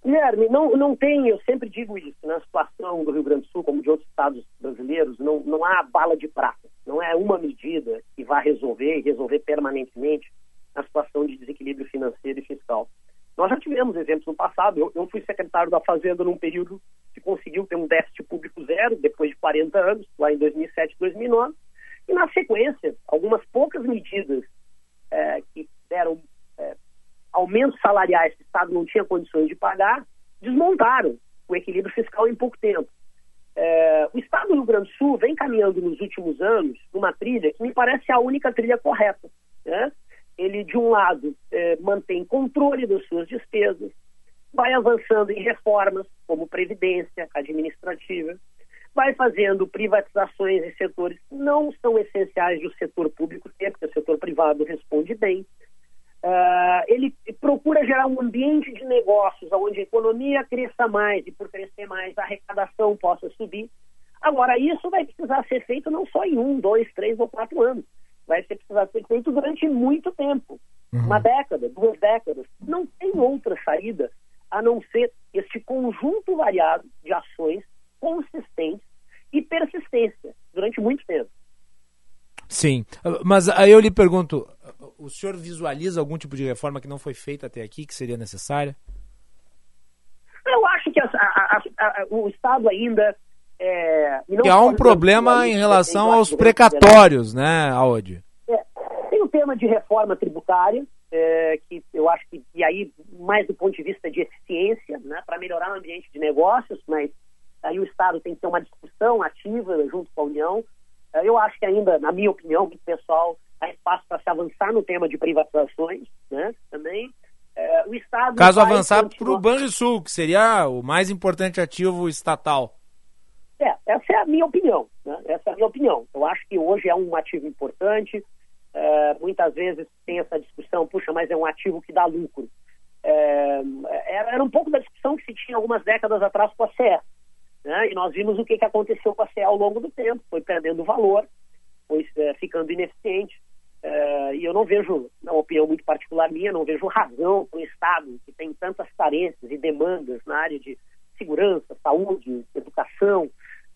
Guilherme, não, não tem, eu sempre digo isso, na situação do Rio Grande do Sul, como de outros estados brasileiros, não, não há bala de prata. Não é uma medida que vai resolver e resolver permanentemente a situação de desequilíbrio financeiro e fiscal. Nós já tivemos exemplos no passado. Eu, eu fui secretário da Fazenda num período que conseguiu ter um déficit público zero, depois de 40 anos, lá em 2007, 2009. E, na sequência, algumas poucas medidas é, que deram é, aumentos salariais que o Estado não tinha condições de pagar, desmontaram o equilíbrio fiscal em pouco tempo. É, o Estado do Rio Grande do Sul vem caminhando nos últimos anos numa trilha que me parece a única trilha correta. Né? Ele, de um lado, eh, mantém controle das suas despesas, vai avançando em reformas, como previdência administrativa, vai fazendo privatizações em setores que não são essenciais do setor público ter, porque o setor privado responde bem. Uh, ele procura gerar um ambiente de negócios onde a economia cresça mais e, por crescer mais, a arrecadação possa subir. Agora, isso vai precisar ser feito não só em um, dois, três ou quatro anos vai ser precisar ser feito durante muito tempo uhum. uma década, duas décadas. Não tem outra saída a não ser este conjunto variado de ações consistentes e persistência durante muito tempo. Sim, mas aí eu lhe pergunto, o senhor visualiza algum tipo de reforma que não foi feita até aqui, que seria necessária? Eu acho que a, a, a, o Estado ainda é, que há um problema em relação aos precatórios, né, Audi? É, tem o tema de reforma tributária, é, que eu acho que, e aí, mais do ponto de vista de eficiência, né, para melhorar o ambiente de negócios, mas aí o Estado tem que ter uma discussão ativa junto com a União. É, eu acho que ainda, na minha opinião, muito pessoal, há espaço para se avançar no tema de privatizações, né, também. É, o Estado Caso avançar para o Banrisul, que seria o mais importante ativo estatal. É, essa é a minha opinião. Né? Essa é a minha opinião. Eu acho que hoje é um ativo importante. É, muitas vezes tem essa discussão, puxa, mas é um ativo que dá lucro. É, era um pouco da discussão que se tinha algumas décadas atrás com a CE. Né? E nós vimos o que, que aconteceu com a CE ao longo do tempo. Foi perdendo valor, foi é, ficando ineficiente. É, e eu não vejo, na opinião muito particular minha, não vejo razão para o Estado, que tem tantas carências e demandas na área de segurança, saúde, educação,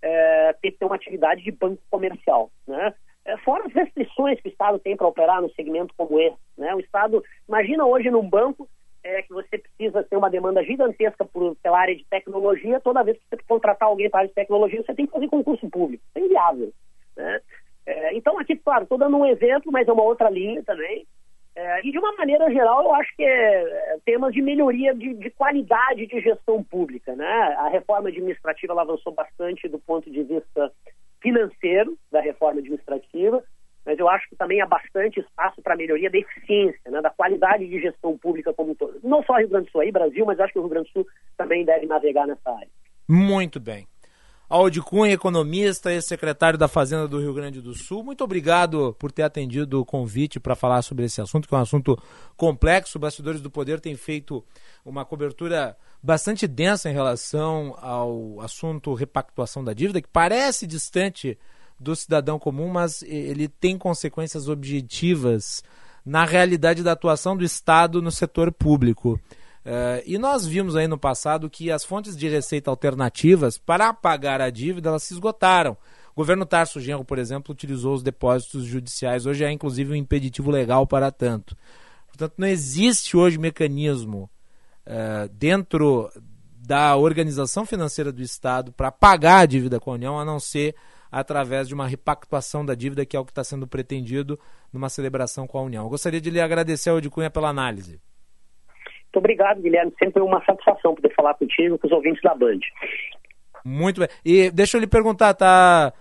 é, ter que ter uma atividade de banco comercial, né? É, fora as restrições que o Estado tem para operar no segmento como esse, né? O Estado, imagina hoje num banco é, que você precisa ter uma demanda gigantesca por, pela área de tecnologia, toda vez que você contratar alguém para a área de tecnologia, você tem que fazer concurso público. É inviável, né? É, então, aqui, claro, estou dando um exemplo, mas é uma outra linha também. É, e de uma maneira geral, eu acho que é, é temas de melhoria de, de, qualidade de gestão pública. Né? A reforma administrativa avançou bastante do ponto de vista financeiro da reforma administrativa, mas eu acho que também há bastante espaço para melhoria da eficiência, né? da qualidade de gestão pública como um todo. Não só Rio Grande do Sul, aí Brasil, mas acho que o Rio Grande do Sul também deve navegar nessa área. Muito bem. Aldi Cunha, economista e secretário da Fazenda do Rio Grande do Sul. Muito obrigado por ter atendido o convite para falar sobre esse assunto, que é um assunto complexo. O Bastidores do Poder tem feito uma cobertura bastante densa em relação ao assunto repactuação da dívida, que parece distante do cidadão comum, mas ele tem consequências objetivas na realidade da atuação do Estado no setor público. Uh, e nós vimos aí no passado que as fontes de receita alternativas para pagar a dívida elas se esgotaram. O governo Tarso Genro, por exemplo, utilizou os depósitos judiciais. Hoje é inclusive um impeditivo legal para tanto. Portanto, não existe hoje mecanismo uh, dentro da organização financeira do Estado para pagar a dívida com a União, a não ser através de uma repactuação da dívida, que é o que está sendo pretendido numa celebração com a União. Eu gostaria de lhe agradecer, Aldi Cunha, pela análise. Muito obrigado, Guilherme. Sempre uma satisfação poder falar contigo com os ouvintes da Band. Muito bem. E deixa eu lhe perguntar, tá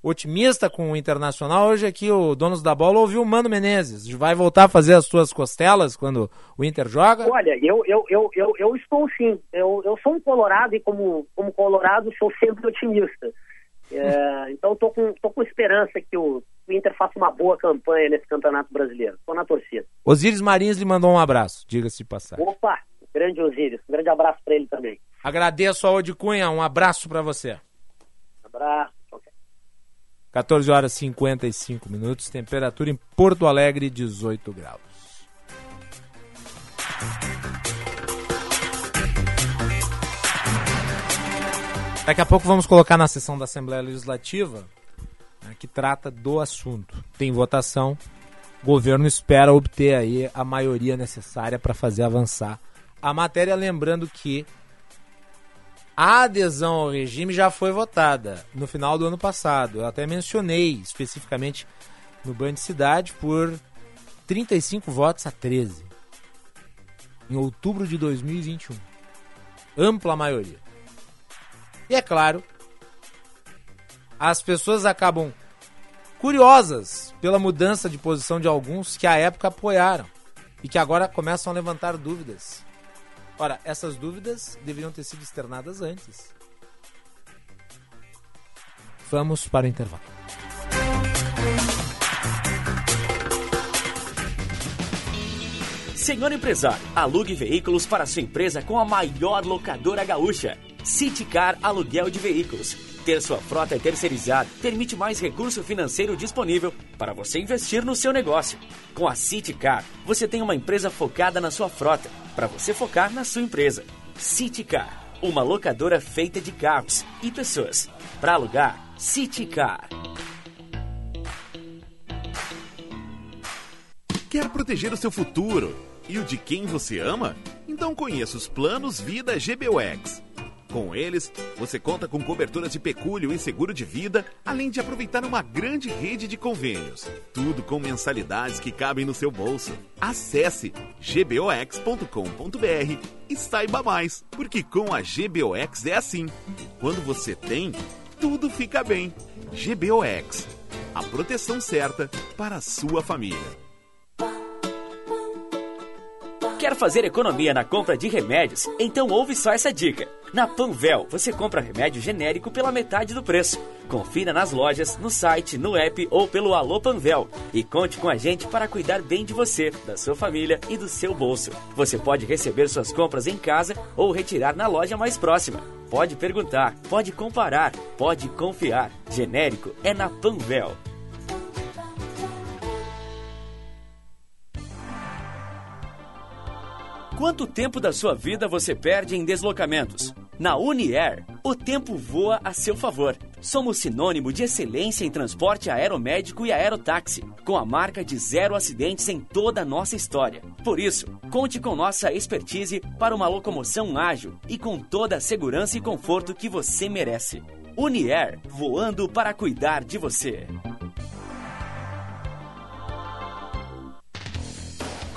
otimista com o Internacional? Hoje aqui o Donos da Bola ouviu o Mano Menezes. Vai voltar a fazer as suas costelas quando o Inter joga? Olha, eu, eu, eu, eu, eu estou sim. Eu, eu sou um colorado e como, como colorado sou sempre otimista. É, *laughs* então estou com, tô com esperança que o, o Inter faça uma boa campanha nesse Campeonato Brasileiro. Estou na torcida. Osíris Marins lhe mandou um abraço, diga-se de passagem. Opa, grande Osíris. Um grande abraço para ele também. Agradeço a Odi Cunha, um abraço para você. abraço. 14 horas e 55 minutos, temperatura em Porto Alegre, 18 graus. Daqui a pouco vamos colocar na sessão da Assembleia Legislativa né, que trata do assunto. Tem votação, o governo espera obter aí a maioria necessária para fazer avançar a matéria, lembrando que a adesão ao regime já foi votada no final do ano passado. Eu até mencionei especificamente no Band Cidade por 35 votos a 13 em outubro de 2021. Ampla maioria. E é claro, as pessoas acabam curiosas pela mudança de posição de alguns que à época apoiaram e que agora começam a levantar dúvidas. Ora, essas dúvidas deveriam ter sido externadas antes. Vamos para o intervalo. Senhor empresário, alugue veículos para sua empresa com a maior locadora gaúcha. Citicar Aluguel de Veículos. Ter sua frota terceirizada permite mais recurso financeiro disponível para você investir no seu negócio. Com a Citicar, você tem uma empresa focada na sua frota, para você focar na sua empresa. Citicar, uma locadora feita de carros e pessoas. Para alugar, Citicar. Quer proteger o seu futuro e o de quem você ama? Então conheça os planos Vida GBUX. Com eles, você conta com coberturas de pecúlio e seguro de vida, além de aproveitar uma grande rede de convênios. Tudo com mensalidades que cabem no seu bolso. Acesse gbox.com.br e saiba mais, porque com a GBOX é assim. Quando você tem, tudo fica bem. GBOX, a proteção certa para a sua família. Quer fazer economia na compra de remédios? Então ouve só essa dica. Na Panvel, você compra remédio genérico pela metade do preço. Confira nas lojas, no site, no app ou pelo Alô Panvel. E conte com a gente para cuidar bem de você, da sua família e do seu bolso. Você pode receber suas compras em casa ou retirar na loja mais próxima. Pode perguntar, pode comparar, pode confiar. Genérico é na Panvel. Quanto tempo da sua vida você perde em deslocamentos? Na Uniair, o tempo voa a seu favor. Somos sinônimo de excelência em transporte aeromédico e aerotáxi, com a marca de zero acidentes em toda a nossa história. Por isso, conte com nossa expertise para uma locomoção ágil e com toda a segurança e conforto que você merece. Uniair, voando para cuidar de você.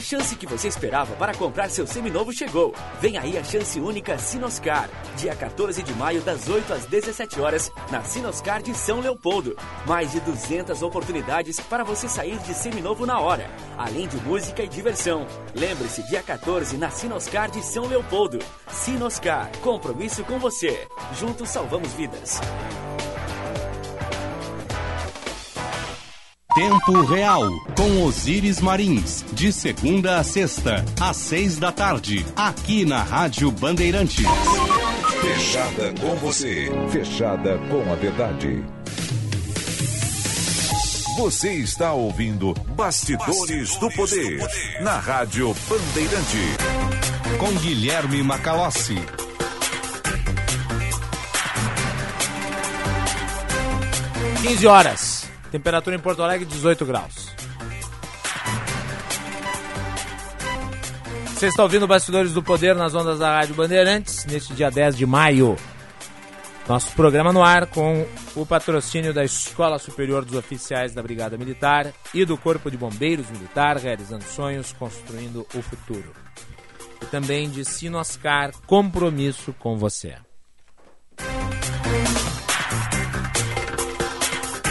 A chance que você esperava para comprar seu seminovo chegou. Vem aí a chance única Sinoscar. Dia 14 de maio, das 8 às 17 horas, na Sinoscar de São Leopoldo. Mais de 200 oportunidades para você sair de seminovo na hora. Além de música e diversão. Lembre-se, dia 14 na Sinoscar de São Leopoldo. Sinoscar, compromisso com você. Juntos salvamos vidas. Tempo Real, com Osíris Marins, de segunda a sexta, às seis da tarde, aqui na Rádio Bandeirantes. Fechada com você. Fechada com a verdade. Você está ouvindo Bastidores, do, poder, na Rádio Bandeirante. Com Guilherme Macalossi. Quinze horas. Temperatura em Porto Alegre, 18 graus. Você está ouvindo Bastidores do Poder nas ondas da Rádio Bandeirantes, neste dia 10 de maio. Nosso programa no ar com o patrocínio da Escola Superior dos Oficiais da Brigada Militar e do Corpo de Bombeiros Militar, realizando sonhos, construindo o futuro. E também de Sinoscar, compromisso com você.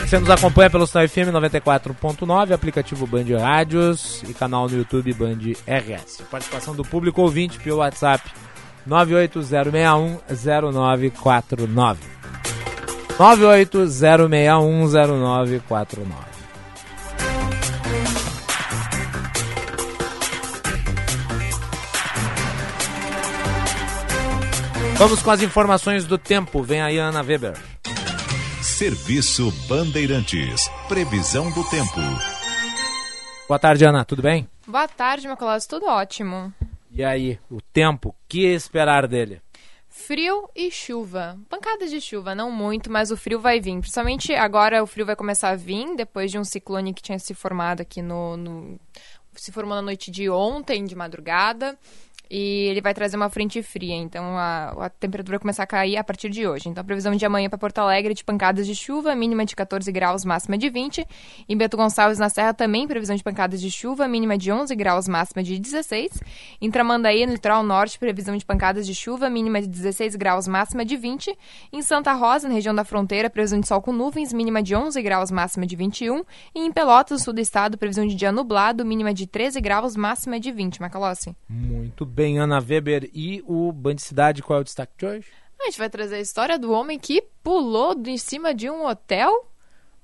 Você nos acompanha pelo Sinal FM 94.9, aplicativo Band Rádios e canal no YouTube Band RS. Participação do público ouvinte pelo WhatsApp 980610949. 980610949. Vamos com as informações do tempo. Vem aí, Ana Weber. Serviço Bandeirantes. Previsão do tempo. Boa tarde, Ana. Tudo bem? Boa tarde, meu colega. Tudo ótimo. E aí, o tempo, que esperar dele? Frio e chuva. Pancadas de chuva, não muito, mas o frio vai vir. Principalmente agora o frio vai começar a vir, depois de um ciclone que tinha se formado aqui no. no se formou na noite de ontem, de madrugada. E ele vai trazer uma frente fria, então a, a temperatura vai começar a cair a partir de hoje. Então a previsão de amanhã para Porto Alegre de pancadas de chuva, mínima de 14 graus, máxima de 20. Em Bento Gonçalves, na Serra, também previsão de pancadas de chuva, mínima de 11 graus, máxima de 16. Em Tramandaí, no litoral norte, previsão de pancadas de chuva, mínima de 16 graus, máxima de 20. Em Santa Rosa, na região da fronteira, previsão de sol com nuvens, mínima de 11 graus, máxima de 21. E em Pelotas, sul do estado, previsão de dia nublado, mínima de 13 graus, máxima de 20. Macalossi. Muito bem, Ana Weber e o Band Cidade. Qual é o destaque de hoje? A gente vai trazer a história do homem que pulou de cima de um hotel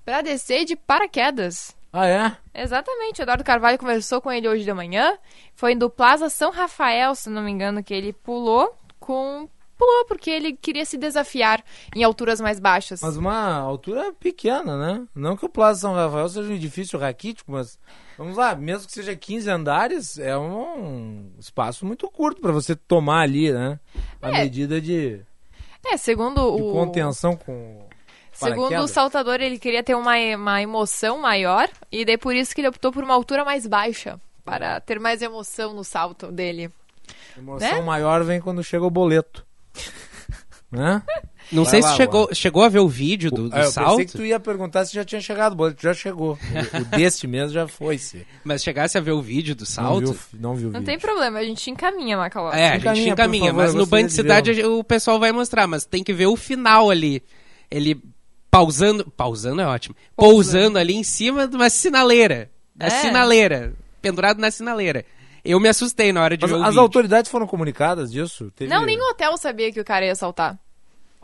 para descer de paraquedas. Ah, é? Exatamente. Eduardo Carvalho conversou com ele hoje de manhã. Foi do Plaza São Rafael, se não me engano, que ele pulou com pulou porque ele queria se desafiar em alturas mais baixas. Mas uma altura pequena, né? Não que o Plaza São Rafael seja um edifício raquítico, mas vamos lá, mesmo que seja 15 andares, é um espaço muito curto para você tomar ali, né? A É. medida de, É, segundo de o contenção com Segundo o saltador, ele queria ter uma, uma emoção maior e daí por isso que ele optou por uma altura mais baixa, para ter mais emoção no salto dele. emoção né? maior vem quando chega o boleto. Né? Não Vai sei lá, se chegou, chegou a ver o vídeo do, do Ah, eu salto. pensei que tu ia perguntar se já tinha chegado boleto. Já chegou. O, *laughs* o deste mesmo já foi, se. Mas chegasse a ver o vídeo do Não salto. viu, não viu o Não vídeo. tem problema, a gente encaminha, Macaló. É, a gente Encaminha, encaminha, por mas favor, no Band de Cidade o pessoal vai mostrar, mas tem que ver o final ali. Ele pausando, pausando é ótimo, pousando ali em cima de uma sinaleira. Da É. sinaleira, pendurado na sinaleira. Eu me assustei na hora de Mas ver o as vídeo. autoridades foram comunicadas disso? Teve- Não, nem o hotel sabia que o cara ia saltar.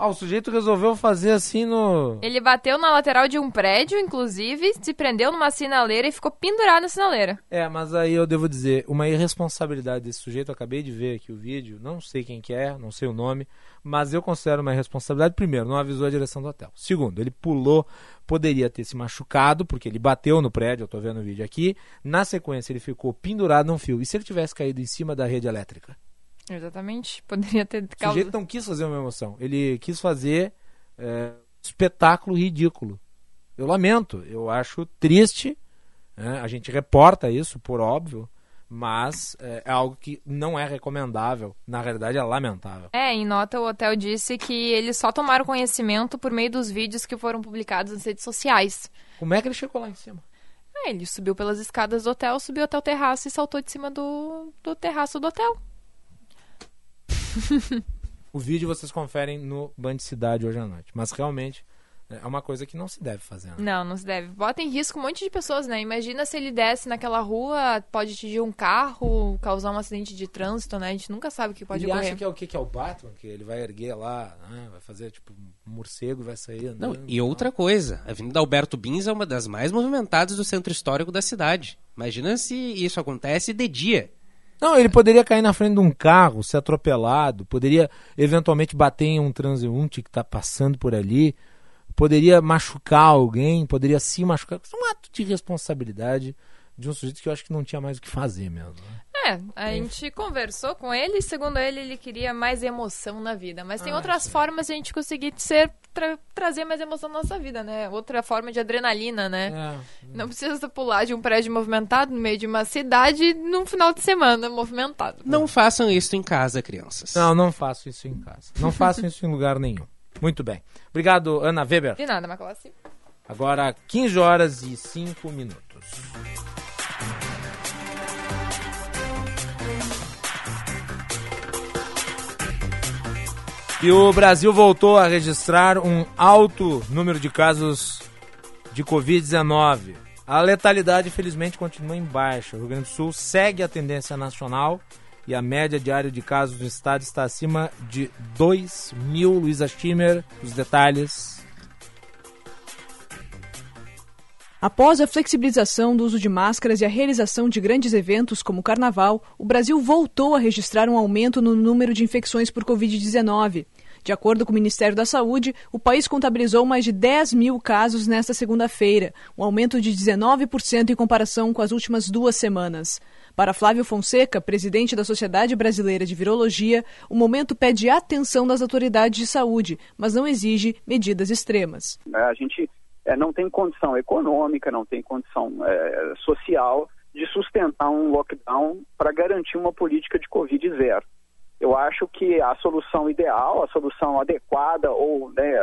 Ah, o sujeito resolveu fazer assim no. Ele bateu na lateral de um prédio, inclusive, se prendeu numa sinaleira e ficou pendurado na sinaleira. É, mas aí eu devo dizer, uma irresponsabilidade desse sujeito, eu acabei de ver aqui o vídeo, não sei quem que é, não sei o nome, mas eu considero uma irresponsabilidade, primeiro, não avisou a direção do hotel. Segundo, ele pulou, poderia ter se machucado, porque ele bateu no prédio, eu tô vendo o vídeo aqui, na sequência ele ficou pendurado num fio. E se ele tivesse caído em cima da rede elétrica? Exatamente. *laughs* Poderia ter O causado. sujeito não quis fazer uma emoção, ele quis fazer é, espetáculo ridículo. Eu lamento, eu acho triste, né? a gente reporta isso, por óbvio, mas é, é algo que não é recomendável, na realidade é lamentável. É, em nota o hotel disse que eles só tomaram conhecimento por meio dos vídeos que foram publicados nas redes sociais. Como é que ele chegou lá em cima? É, ele subiu pelas escadas do hotel, subiu até o terraço e saltou de cima do, do terraço do hotel. *laughs* O vídeo vocês conferem no Band Cidade hoje à noite. Mas realmente é uma coisa que não se deve fazer. Né? Não, não se deve. Bota em risco um monte de pessoas, né? Imagina se ele desce naquela rua, pode atingir um carro, causar um acidente de trânsito, né? A gente nunca sabe o que pode ele ocorrer. acha que é o que, que é o Batman? Que ele vai erguer lá, né? vai fazer tipo um morcego e vai sair andando. Não, e outra coisa, a Avenida Alberto Bins é uma das mais movimentadas do centro histórico da cidade. Imagina se isso acontece de dia. Não, ele poderia cair na frente de um carro, ser atropelado, poderia eventualmente bater em um transeunte que está passando por ali, poderia machucar alguém, poderia se machucar. Isso é um ato de responsabilidade de um sujeito que eu acho que não tinha mais o que fazer mesmo. né? É, a gente conversou com ele e, segundo ele, ele queria mais emoção na vida. Mas tem Ah, outras formas de a gente conseguir ser, tra- trazer mais emoção na nossa vida, né? Outra forma de adrenalina, né? É. Não precisa pular de um prédio movimentado no meio de uma cidade num final de semana movimentado. Não façam isso em casa, crianças. Não, não faço isso em casa. Não faço isso em lugar nenhum. Muito bem. Obrigado, Ana Weber. De nada, Macalossi. Agora 15 horas e 5 minutos. E o Brasil voltou a registrar um alto número de casos de Covid-19. A letalidade, infelizmente, continua em baixa. O Rio Grande do Sul segue a tendência nacional e a média diária de casos no estado está acima de 2 mil. Luísa Schimmer, os detalhes. Após a flexibilização do uso de máscaras e a realização de grandes eventos como o Carnaval, o Brasil voltou a registrar um aumento no número de infecções por Covid-19. De acordo com o Ministério da Saúde, o país contabilizou mais de 10 mil casos nesta segunda-feira, um aumento de 19% em comparação com as últimas duas semanas. Para Flávio Fonseca, presidente da Sociedade Brasileira de Virologia, o momento pede atenção das autoridades de saúde, mas não exige medidas extremas. A gente eh, não tem condição econômica, não tem condição eh, social de sustentar um lockdown para garantir uma política de Covid zero. Eu acho que a solução ideal, a solução adequada ou né,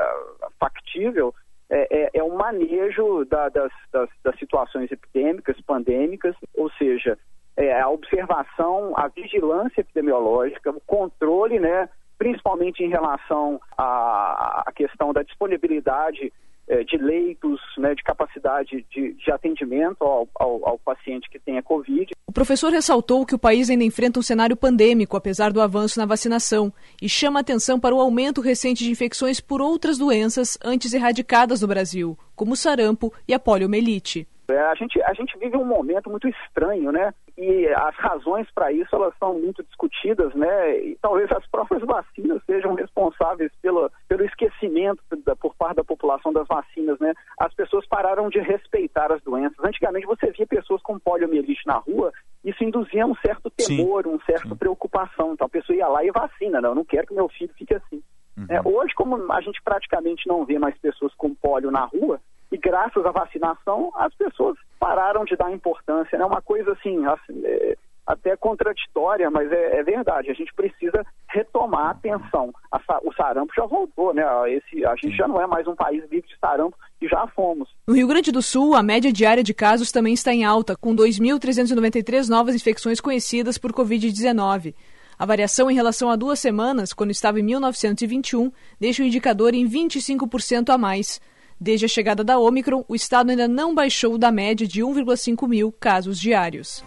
factível é, é, é manejo da, das, das, das situações epidêmicas, pandêmicas, ou seja, é, a observação, a vigilância epidemiológica, o controle, né, principalmente em relação à, à questão da disponibilidade eh, de leitos, né, de capacidade de, de atendimento ao, ao, ao paciente que tenha Covid. O professor ressaltou que o país ainda enfrenta um cenário pandêmico, apesar do avanço na vacinação, e chama atenção para o aumento recente de infecções por outras doenças antes erradicadas no Brasil, como o sarampo e a poliomielite. É, a, gente, a gente vive um momento muito estranho, né? E as razões para isso elas são muito discutidas, né? E talvez as próprias vacinas sejam responsáveis pelo, pelo esquecimento da, por parte da população das vacinas, né? As pessoas pararam de respeitar as doenças. Antigamente você via pessoas com poliomielite na rua, isso induzia um certo temor, um certo preocupação. Então a pessoa ia lá e vacina, não, eu não quero que meu filho fique assim. É, hoje, como a gente praticamente não vê mais pessoas com polio na rua, e graças à vacinação as pessoas pararam de dar importância, né? Uma coisa assim, assim, é, até contraditória, mas é, é verdade. A gente precisa retomar a atenção. A o sarampo já voltou, né? Esse, a gente já não é mais um país livre de sarampo e já fomos. No Rio Grande do Sul, a média diária de casos também está em alta, com 2.393 novas infecções conhecidas por Covid-19. A variação em relação a duas semanas, quando estava em 1921, deixa o indicador em 25% a mais. Desde a chegada da Omicron, o estado ainda não baixou da média de 1,5 mil casos diários.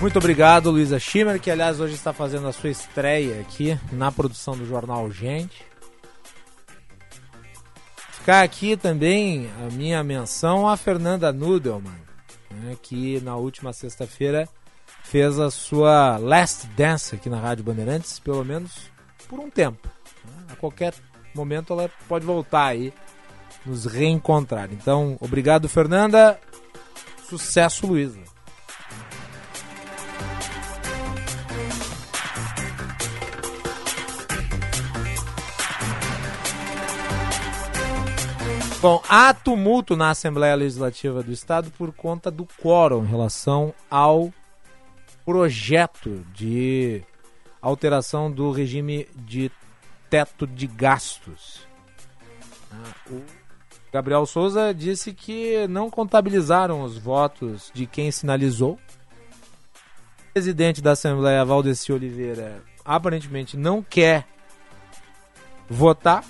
Muito obrigado, Luísa Schimmer, que aliás hoje está fazendo a sua estreia aqui na produção do Jornal Gente. Ficar aqui também a minha menção a Fernanda Nudelman, né, que na última sexta-feira fez a sua last dance aqui na Rádio Bandeirantes, pelo menos por um tempo. né. A qualquer momento ela pode voltar aí, nos reencontrar. Então, obrigado, Fernanda. Sucesso, Luísa. Bom, há tumulto na Assembleia Legislativa do Estado por conta do quórum em relação ao projeto de alteração do regime de teto de gastos. Ah, o Gabriel Souza disse que não contabilizaram os votos de quem sinalizou. O presidente da Assembleia, Valdeci Oliveira, aparentemente não quer votar.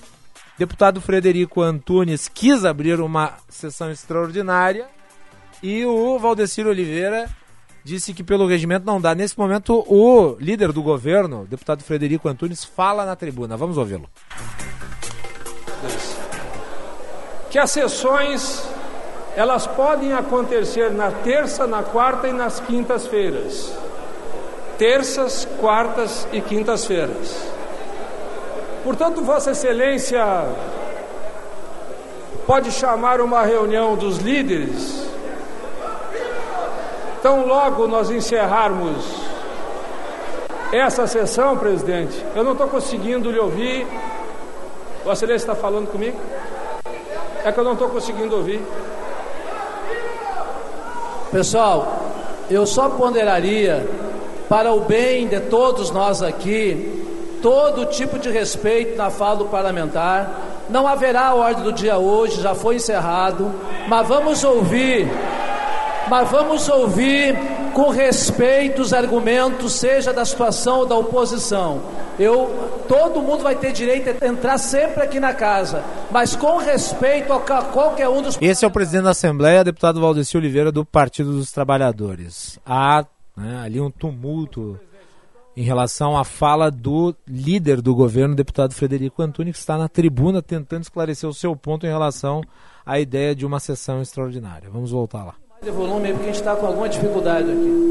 Deputado Frederico Antunes quis abrir uma sessão extraordinária e o Valdecir Oliveira disse que pelo regimento não dá. Nesse momento, o líder do governo, deputado Frederico Antunes, fala na tribuna. Vamos ouvi-lo. Que as sessões elas podem acontecer na terça, na quarta e nas quintas-feiras. Terças, quartas e quintas-feiras. Portanto, Vossa Excelência pode chamar uma reunião dos líderes. Então, logo nós encerrarmos essa sessão, presidente, eu não estou conseguindo lhe ouvir. Vossa Excelência está falando comigo? É que eu não estou conseguindo ouvir. Pessoal, eu só ponderaria, para o bem de todos nós aqui, todo tipo de respeito na fala do parlamentar. Não haverá ordem do dia hoje, já foi encerrado, mas vamos ouvir, mas vamos ouvir com respeito os argumentos, seja da situação ou da oposição. Eu, todo mundo vai ter direito a entrar sempre aqui na casa, mas com respeito a qualquer um dos. Esse é o presidente da Assembleia, deputado Valdeci Oliveira, do Partido dos Trabalhadores. Há né, ali um tumulto em relação à fala do líder do governo, deputado Frederico Antunes, que está na tribuna tentando esclarecer o seu ponto em relação à ideia de uma sessão extraordinária. Vamos voltar lá. De volume porque a gente está com alguma dificuldade aqui.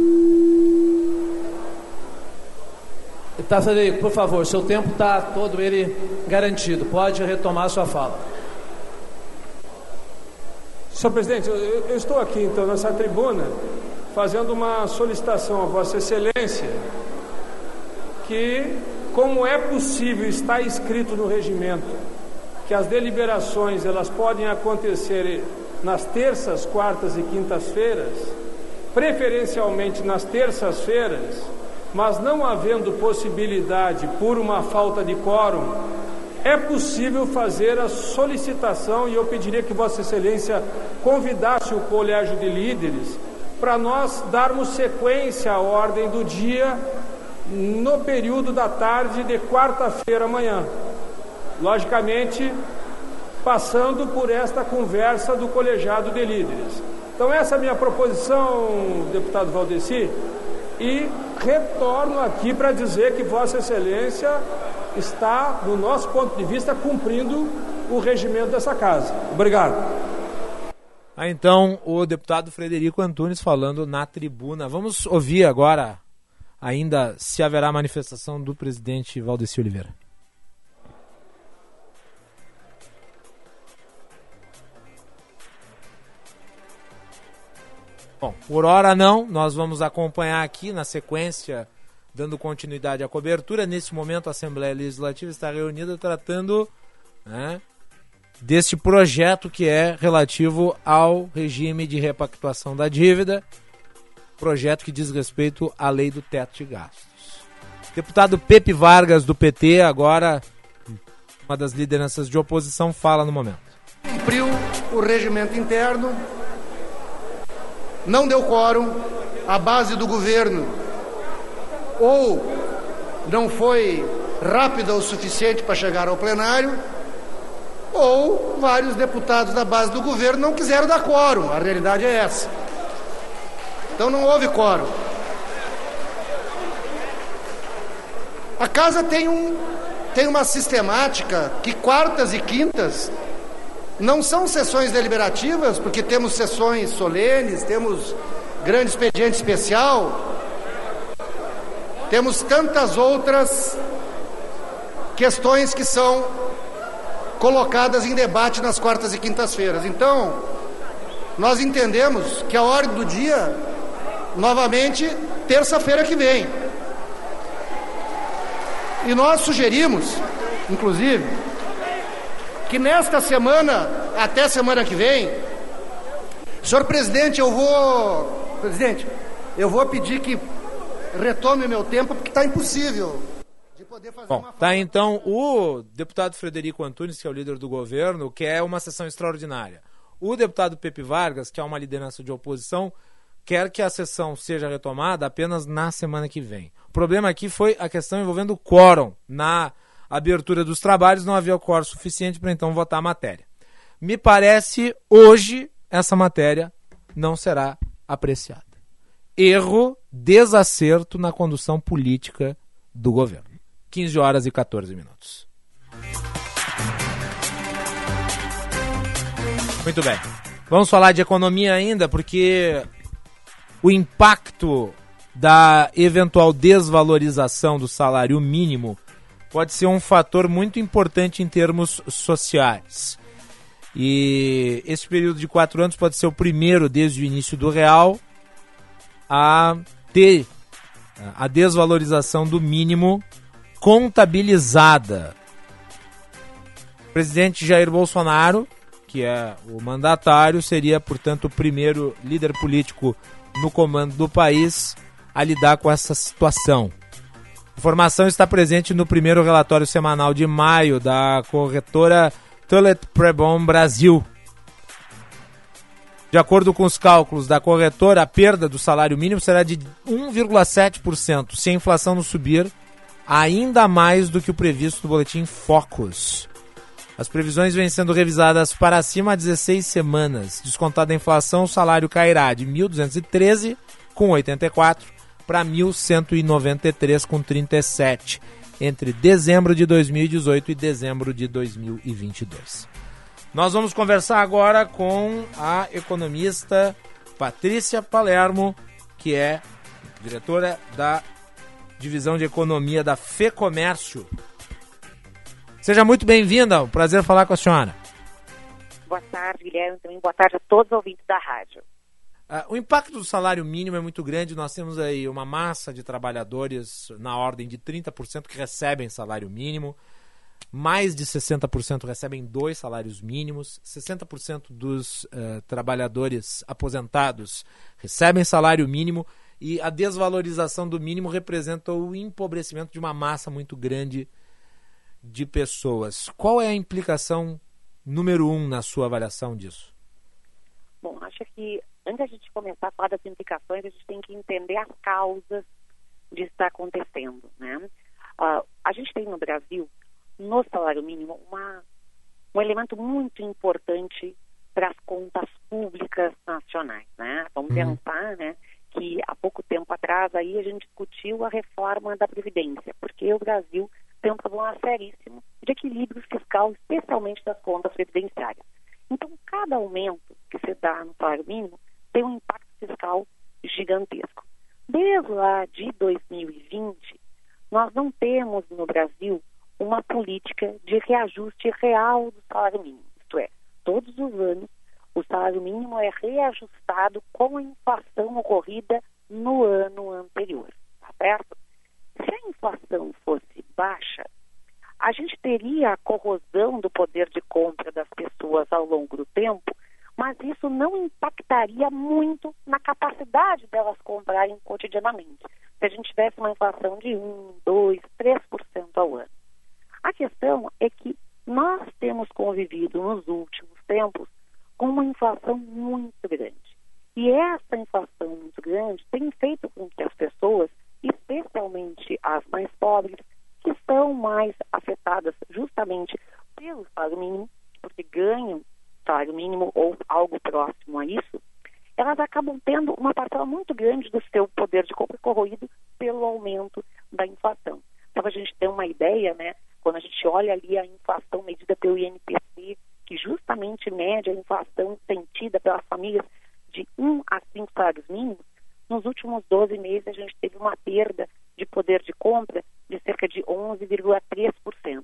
Tá, Frederico, por favor, seu tempo está todo ele garantido. Pode retomar sua fala. Senhor presidente, eu, eu estou aqui então nessa tribuna fazendo uma solicitação a Vossa Excelência que, como é possível, está escrito no regimento que as deliberações elas podem acontecer nas terças, quartas e quintas-feiras, preferencialmente nas terças-feiras, mas não havendo possibilidade por uma falta de quórum, é possível fazer a solicitação e eu pediria que Vossa Excelência convidasse o colégio de líderes para nós darmos sequência à ordem do dia no período da tarde de quarta-feira amanhã. Logicamente, passando por esta conversa do colegiado de líderes. Então, essa é a minha proposição, deputado Valdeci, e retorno aqui para dizer que Vossa Excelência está, do nosso ponto de vista, cumprindo o regimento dessa casa. Obrigado. Ah, então, o deputado Frederico Antunes falando na tribuna. Vamos ouvir agora ainda se haverá manifestação do presidente Valdeci Oliveira. Bom, por hora não, nós vamos acompanhar aqui na sequência, dando continuidade à cobertura. Nesse momento, a Assembleia Legislativa está reunida tratando né, deste projeto que é relativo ao regime de repactuação da dívida projeto que diz respeito à lei do teto de gastos. Deputado Pepe Vargas, do PT, agora uma das lideranças de oposição, fala no momento. Cumpriu o regimento interno, não deu quórum, a base do governo ou não foi rápida o suficiente para chegar ao plenário, ou vários deputados da base do governo não quiseram dar quórum. A realidade é essa. Então não houve quórum. A casa tem, um, tem uma sistemática que quartas e quintas não são sessões deliberativas, porque temos sessões solenes, temos grande expediente especial, temos tantas outras questões que são colocadas em debate nas quartas e quintas-feiras. Então, nós entendemos que a ordem do dia novamente terça-feira que vem. E nós sugerimos, inclusive, que nesta semana, até semana que vem, senhor presidente, eu vou. Presidente, eu vou pedir que retome meu tempo, porque está impossível. de poder fazer Bom, uma tá então o deputado Frederico Antunes, que é o líder do governo, quer uma sessão extraordinária. O deputado Pepe Vargas, que é uma liderança de oposição, quer que a sessão seja retomada apenas na semana que vem. O problema aqui foi a questão envolvendo o quórum. Na abertura dos trabalhos não havia quórum suficiente para então votar a matéria. Me parece hoje essa matéria não será apreciada. Erro, desacerto na condução política do governo. 15 horas e 14 minutos. Muito bem. Vamos falar de economia ainda, porque o impacto da eventual desvalorização do salário mínimo pode ser um fator muito importante em termos sociais. E esse período de quatro anos pode ser o primeiro desde o início do real a ter a desvalorização do mínimo contabilizada. O presidente Jair Bolsonaro, que é o mandatário, seria, portanto, o primeiro líder político no comando do país a lidar com essa situação. Informação está presente no primeiro relatório semanal de maio da corretora Tullet Prebon Brasil. De acordo com os cálculos da corretora, a perda do salário mínimo será de 1,7%, se a inflação não subir ainda mais do que o previsto no boletim Focus. As previsões vêm sendo revisadas para cima há 16 semanas. Descontada a inflação, o salário cairá de 1.213 com 84 para 1.193 com 37 entre dezembro de 2018 e dezembro de 2022. Nós vamos conversar agora com a economista Patrícia Palermo, que é diretora da divisão de economia da FEComércio. Seja muito bem-vinda, um prazer falar com a senhora. Boa tarde, Guilherme, também boa tarde a todos os ouvintes da rádio. Uh, o impacto do salário mínimo é muito grande. Nós temos aí uma massa de trabalhadores na ordem de 30% que recebem salário mínimo. Mais de 60% recebem dois salários mínimos. 60% dos uh, trabalhadores aposentados recebem salário mínimo. E a desvalorização do mínimo representa o empobrecimento de uma massa muito grande de pessoas. Qual é a implicação número um na sua avaliação disso? Bom, acho que antes da gente começar a falar das implicações, a gente tem que entender as causas de estar acontecendo, né? Uh, a gente tem no Brasil, no salário mínimo, uma, um elemento muito importante para as contas públicas nacionais, né? Vamos uhum. pensar, né, que há pouco tempo atrás aí a gente discutiu a reforma da Previdência, porque o Brasil tem um problema seríssimo de equilíbrio fiscal, especialmente das contas previdenciárias. Então, cada aumento que se dá no salário mínimo tem um impacto fiscal gigantesco. Desde lá de 2020, nós não temos no Brasil uma política de reajuste real do salário mínimo. Isto é, todos os anos o salário mínimo é reajustado com a inflação ocorrida no ano anterior, tá certo? Se a inflação fosse baixa, a gente teria a corrosão do poder de compra das pessoas ao longo do tempo, mas isso não impactaria muito na capacidade delas comprarem cotidianamente. Se a gente tivesse uma inflação de 1, 2, 3% ao ano. A questão é que nós temos convivido nos últimos tempos com uma inflação muito grande. E essa inflação muito grande tem feito com que as pessoas, especialmente as mais pobres, que são mais afetadas justamente pelo salário mínimo, porque ganham salário mínimo ou algo próximo a isso, elas acabam tendo uma parcela muito grande do seu poder de compra corroído pelo aumento da inflação. Então, a gente tem uma ideia, né, quando a gente olha ali a inflação medida pelo INPC, que justamente mede a inflação sentida pelas famílias de 1 a 5 salários mínimos, nos últimos 12 meses a gente teve uma perda de poder de compra de cerca de 11,3%.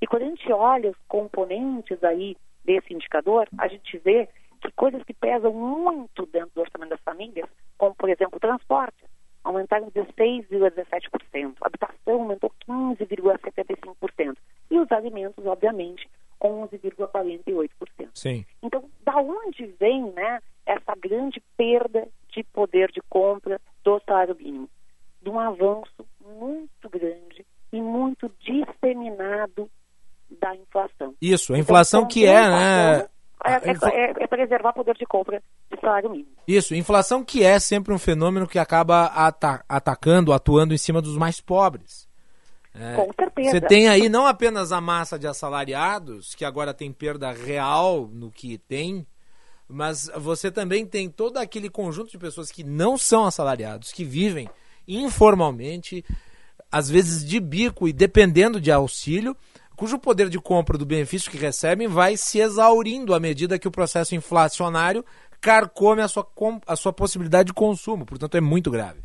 E quando a gente olha os componentes aí desse indicador, a gente vê que coisas que pesam muito dentro do orçamento das famílias, como por exemplo o transporte, aumentaram 16,17%, a habitação aumentou 15,75% e os alimentos, obviamente, 11,48%. Sim. Então, da onde vem, né, essa grande perda de poder de compra do salário mínimo? De um avanço muito grande e muito disseminado da inflação. Isso, a Então, inflação que conter é, né? inflação É, a infla- é- é- é preservar o poder de compra de salário mínimo. Isso, inflação que é sempre um fenômeno que acaba ata- atacando, atuando em cima dos mais pobres. É, Com certeza. Você tem aí não apenas a massa de assalariados, que agora tem perda real no que tem, mas você também tem todo aquele conjunto de pessoas que não são assalariados, que vivem informalmente, às vezes de bico e dependendo de auxílio, cujo poder de compra do benefício que recebem vai se exaurindo à medida que o processo inflacionário carcome a sua, a sua possibilidade de consumo. Portanto, é muito grave.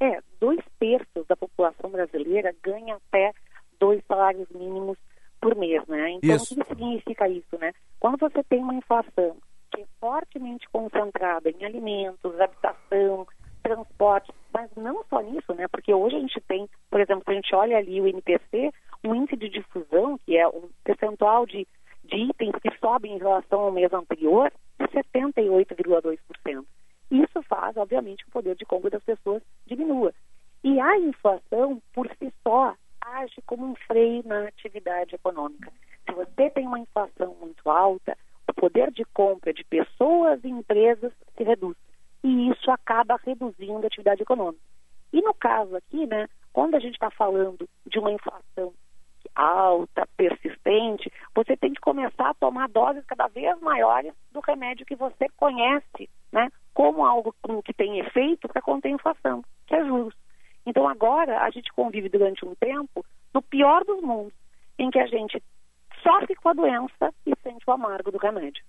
É, dois terços da população brasileira ganha até dois salários mínimos por mês, né? Então, Isso. o que significa isso, né? Quando você tem uma inflação que é fortemente concentrada em alimentos, habitação, transporte, mas não só nisso, né? Porque hoje a gente tem, por exemplo, se a gente olha ali o NPC, um índice de difusão, que é um percentual de, de itens que sobem em relação ao mês anterior, de 78,2%. Isso faz, obviamente, que o poder de compra das pessoas diminua. E a inflação, por si só, age como um freio na atividade econômica. Se você tem uma inflação muito alta, o poder de compra de pessoas e empresas se reduz. E isso acaba reduzindo a atividade econômica. E no caso aqui, né, quando a gente está falando de uma inflação alta, persistente, você tem que começar a tomar doses cada vez maiores do remédio que você conhece, né, como algo que tem efeito para conter inflação, que é juros. Então agora a gente convive durante um tempo no pior dos mundos, em que a gente sofre com a doença e sente o amargo do remédio.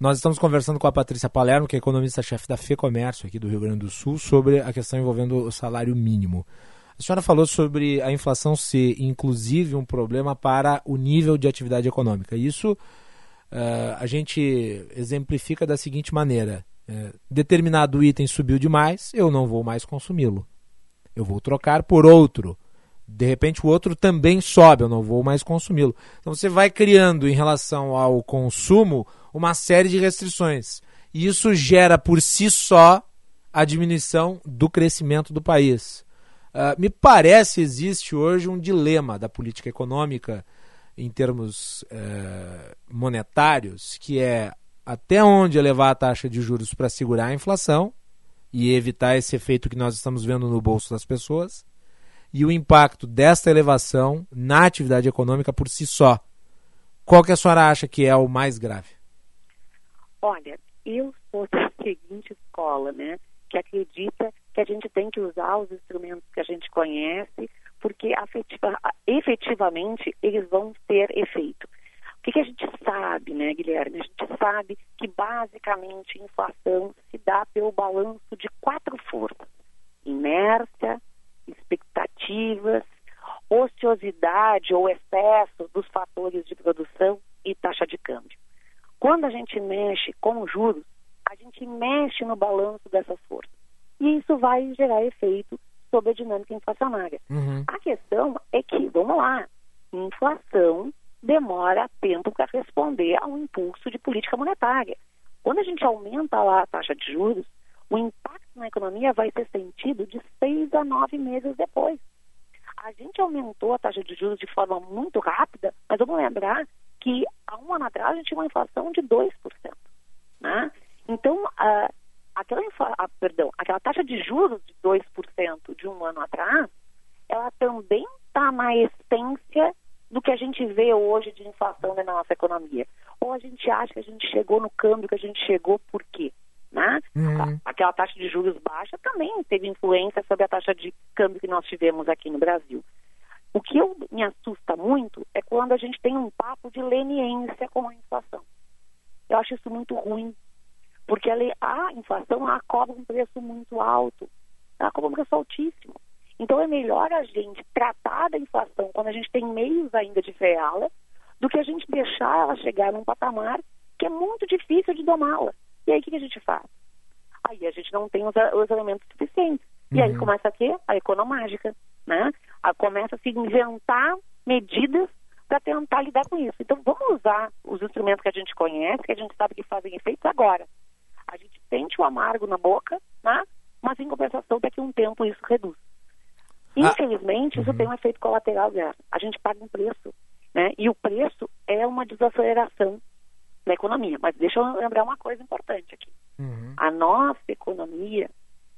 Nós estamos conversando com a Patrícia Palermo, que é economista-chefe da FEComércio aqui do Rio Grande do Sul, sobre a questão envolvendo o salário mínimo. A senhora falou sobre a inflação ser, inclusive, um problema para o nível de atividade econômica. Isso eh, a gente exemplifica da seguinte maneira: eh, determinado item subiu demais, eu não vou mais consumi-lo. Eu vou trocar por outro. De repente o outro também sobe, eu não vou mais consumi-lo. Então você vai criando em relação ao consumo uma série de restrições. E isso gera por si só a diminuição do crescimento do país. Ah, me parece existe hoje um dilema da política econômica em termos eh, monetários, que é até onde elevar a taxa de juros para segurar a inflação e evitar esse efeito que nós estamos vendo no bolso das pessoas, e o impacto desta elevação na atividade econômica por si só. Qual que a senhora acha que é o mais grave? Olha, eu sou da *laughs* seguinte escola, né? Que acredita que a gente tem que usar os instrumentos que a gente conhece, porque afetiva, efetivamente eles vão ter efeito. O que, que a gente sabe, né, Guilherme? A gente sabe que basicamente inflação se dá pelo balanço de quatro forças: inércia, expectativas, ociosidade ou excesso dos fatores de produção e taxa de câmbio. Quando a gente mexe com juros, a gente mexe no balanço dessas forças. E isso vai gerar efeito sobre a dinâmica inflacionária. A questão é que, vamos lá, inflação demora tempo para responder a um impulso de política monetária. Quando a gente aumenta lá a taxa de juros, o impacto na economia vai ser sentido de seis a nove meses depois. A gente aumentou a taxa de juros de forma muito rápida, mas vamos lembrar que há um ano atrás a gente tinha uma inflação de 2%. Né? Então, a, aquela, a, perdão, aquela taxa de juros de 2% de um ano atrás, ela também está na essência do que a gente vê hoje de inflação na nossa economia. Ou a gente acha que a gente chegou no câmbio que a gente chegou por quê? Né? Aquela taxa de juros baixa também teve influência sobre a taxa de câmbio que nós tivemos aqui no Brasil. O que eu, me assusta muito é quando a gente tem um papo de leniência com a inflação. Eu acho isso muito ruim, porque a, a inflação ela cobra um preço muito alto, ela cobra um preço altíssimo. Então é melhor a gente tratar da inflação quando a gente tem meios ainda de freá-la, do que a gente deixar ela chegar num patamar que é muito difícil de domá-la. E aí o que, que a gente faz? Aí a gente não tem os, os elementos suficientes. E aí começa a quê? A economágica, né? A, começa a se inventar medidas para tentar lidar com isso. Então vamos usar os instrumentos que a gente conhece, que a gente sabe que fazem efeito agora. A gente sente o amargo na boca, né? Mas em compensação daqui a um tempo isso reduz. Infelizmente, isso tem um efeito colateral, Guerra. A gente paga um preço, né? E o preço é uma desaceleração da economia. Mas deixa eu lembrar uma coisa importante aqui. A nossa economia,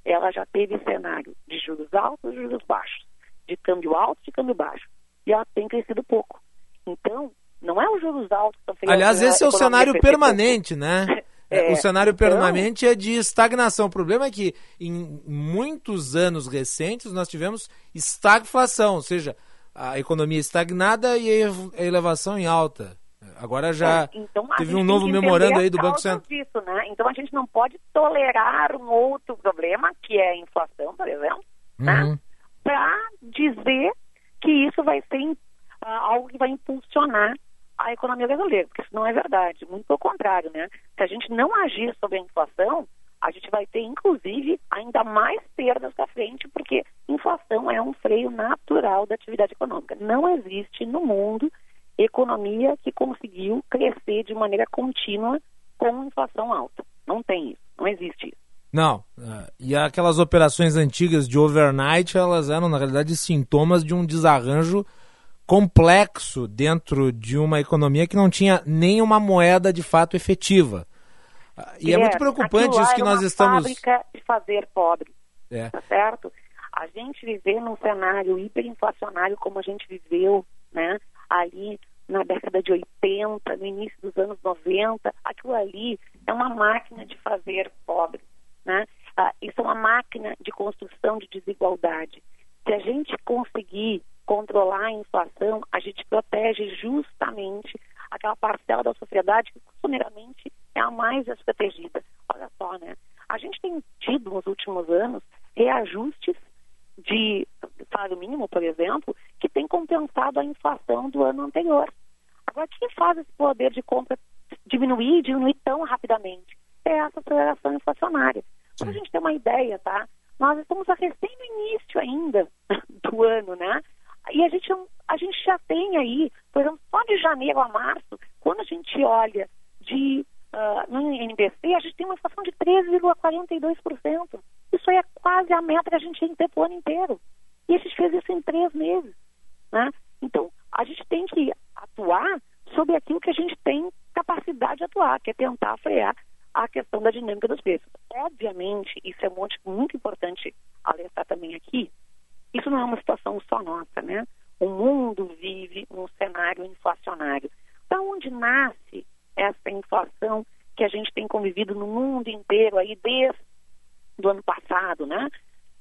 ela já teve cenário de juros altos e juros baixos, de câmbio alto e de câmbio baixo. E ela tem crescido pouco. Então, não é os juros altos que estão fazendo Aliás, esse é o cenário permanente, né? *laughs* É, o cenário então- permanente é de estagnação. O problema é que em muitos anos recentes nós tivemos estagflação, ou seja, a economia estagnada e a ev- a elevação em alta. Agora já É, então, teve um novo memorando aí do Banco Central. disso, né? Então a gente não pode tolerar um outro problema, que é a inflação, por exemplo, né? Uhum. para dizer que isso vai ser ah, algo que vai impulsionar a economia brasileira, porque isso não é verdade. Muito pelo contrário, né? Se a gente não agir sobre a inflação, a gente vai ter, inclusive, ainda mais perdas para frente, porque inflação é um freio natural da atividade econômica. Não existe no mundo economia que conseguiu crescer de maneira contínua com inflação alta. Não tem isso, não existe isso. Não. é, E aquelas operações antigas de overnight, elas eram, na realidade, sintomas de um desarranjo complexo dentro de uma economia que não tinha nenhuma moeda de fato efetiva. E é, muito preocupante isso que nós uma estamos. fábrica de fazer pobre, É. tá certo? A gente viver num cenário hiperinflacionário como a gente viveu, né? Ali na década de 80, no início dos anos 90, aquilo ali é uma máquina de fazer pobre, né? Ah, isso é uma máquina de construção de desigualdade. Se a gente conseguir controlar a inflação, a gente protege justamente aquela parcela da sociedade que costumeiramente é a mais desprotegida. Olha só, né? A gente tem tido nos últimos anos reajustes de salário mínimo, por exemplo, que tem compensado a inflação do ano anterior. Agora, quem faz esse poder de compra diminuir e diminuir tão rapidamente? É essa aceleração inflacionária. Para a gente ter uma ideia, tá? Nós estamos a recém no início ainda *laughs* do ano, né? E a gente, a gente já tem aí, por exemplo, só de janeiro a março, quando a gente olha de ah, no NBC, a gente tem uma inflação de 13,42%. Isso aí é quase a meta que a gente tem para o ano inteiro. E a gente fez isso em três meses. Né? Então, a gente tem que atuar sobre aquilo que a gente tem capacidade de atuar, que é tentar frear a questão da dinâmica dos preços. Obviamente, isso é um monte muito importante alertar também aqui, isso não é uma situação só nossa, né? O mundo vive um cenário inflacionário. Da onde nasce essa inflação que a gente tem convivido no mundo inteiro aí desde do ano passado, né?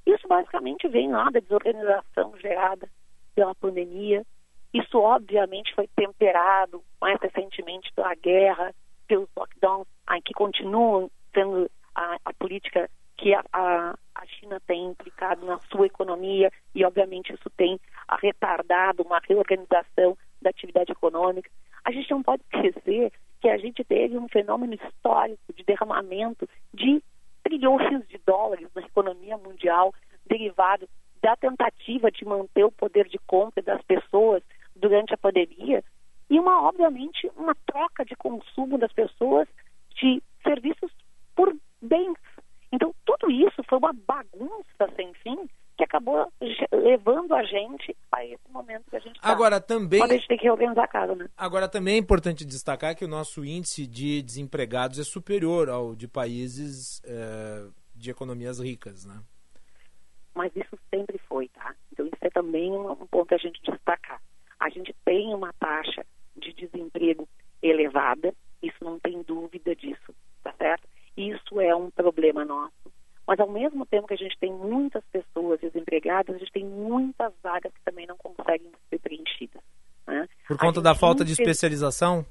Isso basicamente vem lá da desorganização gerada pela pandemia. Isso obviamente foi temperado mais recentemente pela guerra, pelos lockdowns, que continuam sendo a, a política que a, a, China tem implicado na sua economia e, obviamente, isso tem retardado uma reorganização da atividade econômica. A gente não pode esquecer que a gente teve um fenômeno histórico de derramamento de trilhões de dólares na economia mundial derivado da tentativa de manter o poder de compra das pessoas durante a pandemia e uma obviamente uma troca de consumo das pessoas de serviços por bens. Então tudo isso foi uma bagunça sem fim que acabou levando a gente a esse momento que a gente tá. Agora, também- Quando a gente tem que reorganizar a casa, né? Agora, também é importante destacar que o nosso índice de desempregados é superior ao de países eh, de economias ricas, né? mas isso sempre foi, tá? Então isso é também um ponto a gente destacar. A gente tem uma taxa de desemprego elevada, isso não tem dúvida disso, tá certo? Isso é um problema nosso. Mas ao mesmo tempo que a gente tem muitas pessoas desempregadas, a gente tem muitas vagas que também não conseguem ser preenchidas. Né? Por conta da falta de especialização?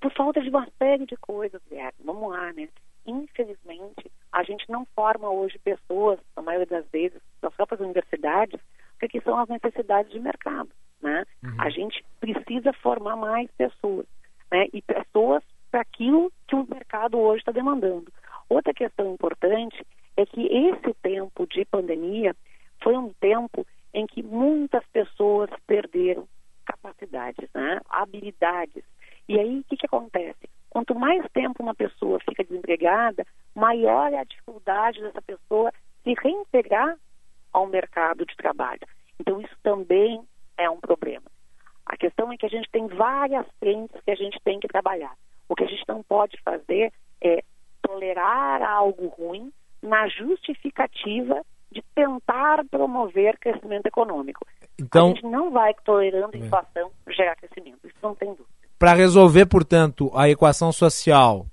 por falta de uma série de coisas, Guilherme. Vamos lá, né? Infelizmente, a gente não forma hoje pessoas, na maioria das vezes, das próprias universidades, porque são as necessidades de mercado, né? A gente precisa formar mais pessoas, né? E pessoas para aquilo que o mercado hoje está demandando. Outra questão importante é que esse tempo de pandemia foi um tempo em que muitas pessoas perderam capacidades, né? habilidades. E aí, o que, que acontece? Quanto mais tempo uma pessoa fica desempregada, maior é a dificuldade dessa pessoa se reintegrar ao mercado de trabalho. Então, isso também é um problema. A questão é que a gente tem várias frentes que a gente tem que trabalhar. O que a gente não pode fazer é tolerar algo ruim na justificativa de tentar promover crescimento econômico. Então- a gente não vai tolerando É. inflação gerar crescimento. Isso não tem dúvida. Para resolver, portanto, a equação social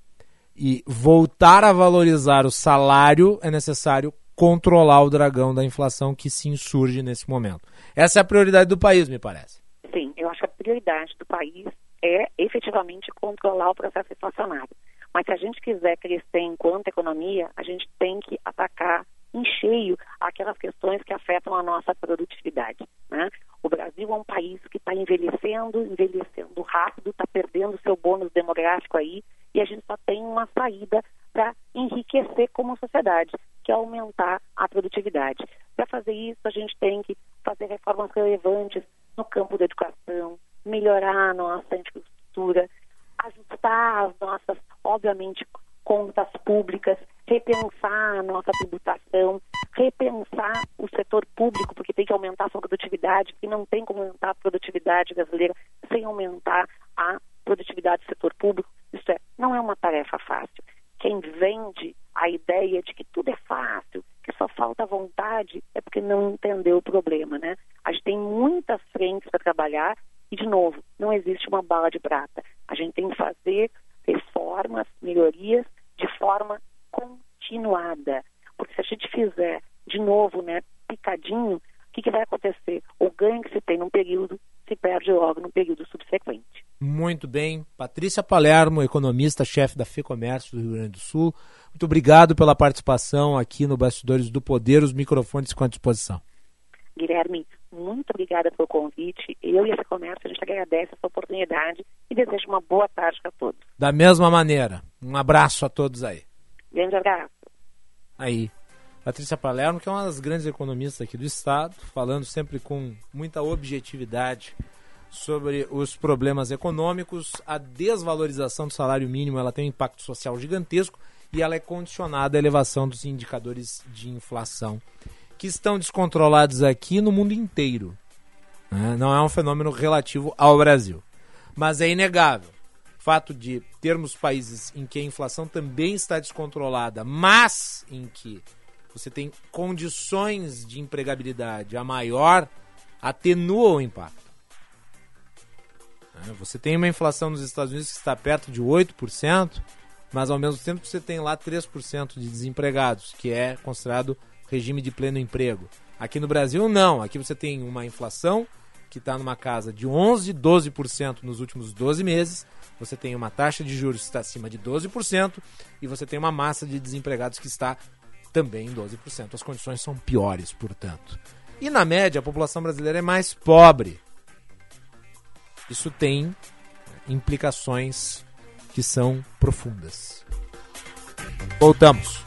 e voltar a valorizar o salário, é necessário controlar o dragão da inflação que se insurge nesse momento. Essa é a prioridade do país, me parece. Sim, eu acho que a prioridade do país é efetivamente controlar o processo inflacionário. Mas se a gente quiser crescer enquanto economia, a gente tem que atacar em cheio aquelas questões que afetam a nossa produtividade. Né? O Brasil é um país que está envelhecendo, envelhecendo rápido, está perdendo seu bônus demográfico aí, e a gente só tem uma saída para enriquecer como sociedade, que é aumentar a produtividade. Para fazer isso, a gente tem que fazer reformas relevantes no campo da educação, melhorar a nossa infraestrutura, ajustar as nossas, obviamente, contas públicas, repensar a nossa tributação, repensar o setor público, porque tem que aumentar a sua produtividade, e não tem como aumentar a produtividade brasileira sem aumentar a produtividade do setor público. Isso é, não é uma tarefa fácil. Quem vende a ideia de que tudo é fácil, que só falta vontade, é porque não entendeu o problema, né? A gente tem muitas frentes para trabalhar e, de novo, não existe uma bala de prata. A gente tem que fazer reformas, melhorias de forma continuada. Porque se a gente fizer de novo, né, picadinho, o que, que vai acontecer? O ganho que se tem num período se perde logo no período subsequente. Muito bem. Patrícia Palermo, economista-chefe da FEComércio do Rio Grande do Sul. Muito obrigado pela participação aqui no Bastidores do Poder. Os microfones ficam à disposição. Guilherme, muito obrigada pelo convite. Eu e esse comércio, a gente agradece essa oportunidade e desejo uma boa tarde para todos. Da mesma maneira, um abraço a todos aí. Grande abraço. Aí. Patrícia Palermo, que é uma das grandes economistas aqui do Estado, falando sempre com muita objetividade sobre os problemas econômicos. A desvalorização do salário mínimo ela tem um impacto social gigantesco e ela é condicionada à elevação dos indicadores de inflação, que estão descontrolados aqui no mundo inteiro. né? Não é um fenômeno relativo ao Brasil. Mas é inegável o fato de termos países em que a inflação também está descontrolada, mas em que você tem condições de empregabilidade a maior, atenua o impacto. Né? Você tem uma inflação nos Estados Unidos que está perto de 8%, mas ao mesmo tempo você tem lá 3% de desempregados, que é considerado regime de pleno emprego. Aqui no Brasil, não. Aqui você tem uma inflação que está numa casa de 11%, 12% nos últimos 12 meses. Você tem uma taxa de juros que está acima de 12% e você tem uma massa de desempregados que está também em 12%. As condições são piores, portanto. E na média, a população brasileira é mais pobre. Isso tem implicações que são profundas. Voltamos.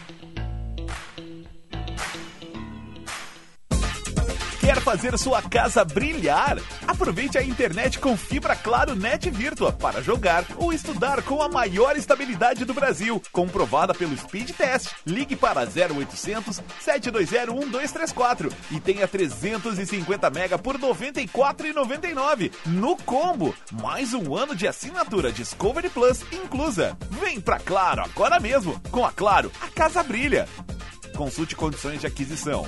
Quer fazer sua casa brilhar? Aproveite a internet com fibra Claro Net Virtua para jogar ou estudar com a maior estabilidade do Brasil, comprovada pelo Speed Test. Ligue para 0800 720 1234 e tenha 350 mega por R$ 94,99 no combo. Mais um ano de assinatura Discovery Plus inclusa. Vem pra Claro agora mesmo. Com a Claro, a casa brilha. Consulte condições de aquisição.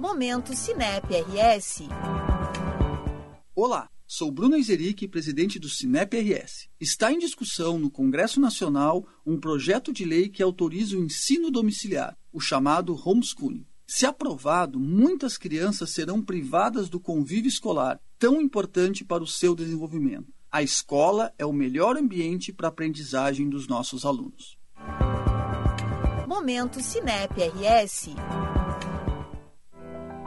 Momento Cinep RS. Olá, sou Bruno Izeric, presidente do Cinep RS. Está em discussão no Congresso Nacional um projeto de lei que autoriza o ensino domiciliar, o chamado homeschooling. Se aprovado, muitas crianças serão privadas do convívio escolar, tão importante para o seu desenvolvimento. A escola é o melhor ambiente para a aprendizagem dos nossos alunos. Momento Cinep RS.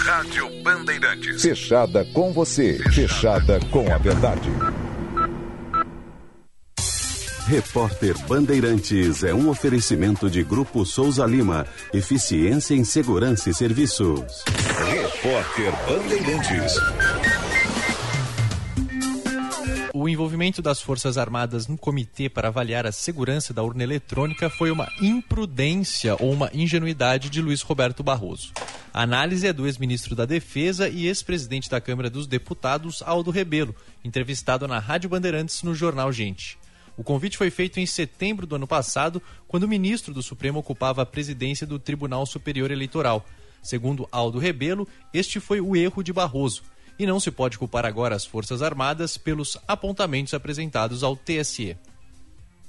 Rádio Bandeirantes. Fechada com você, fechada com a verdade. Repórter Bandeirantes é um oferecimento de Grupo Souza Lima. Eficiência em Segurança e Serviços. Repórter Bandeirantes. O envolvimento das Forças Armadas no comitê para avaliar a segurança da urna eletrônica foi uma imprudência ou uma ingenuidade de Luiz Roberto Barroso. A análise é do ex-ministro da Defesa e ex-presidente da Câmara dos Deputados, Aldo Rebelo, entrevistado na Rádio Bandeirantes no jornal Gente. O convite foi feito em setembro do ano passado, quando o ministro do Supremo ocupava a presidência do Tribunal Superior Eleitoral. Segundo Aldo Rebelo, este foi o erro de Barroso e não se pode culpar agora as Forças Armadas pelos apontamentos apresentados ao TSE.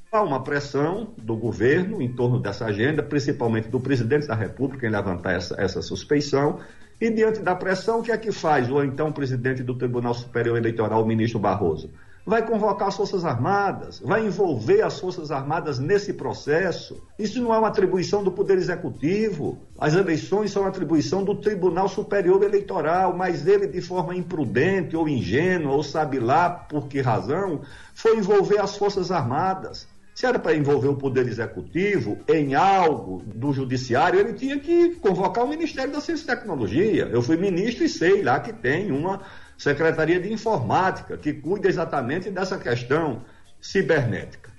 Há uma pressão do governo em torno dessa agenda, principalmente do presidente da República, em levantar essa, essa suspeição. E diante da pressão, o que é que faz o então presidente do Tribunal Superior Eleitoral, o ministro Barroso? Vai convocar as Forças Armadas, vai envolver as Forças Armadas nesse processo. Isso não é uma atribuição do Poder Executivo. As eleições são atribuição do Tribunal Superior Eleitoral, mas ele, de forma imprudente ou ingênua, ou sabe lá por que razão, foi envolver as Forças Armadas. Se era para envolver o Poder Executivo em algo do Judiciário, ele tinha que convocar o Ministério da Ciência e Tecnologia. Eu fui ministro e sei lá que tem uma Secretaria de Informática, que cuida exatamente dessa questão cibernética.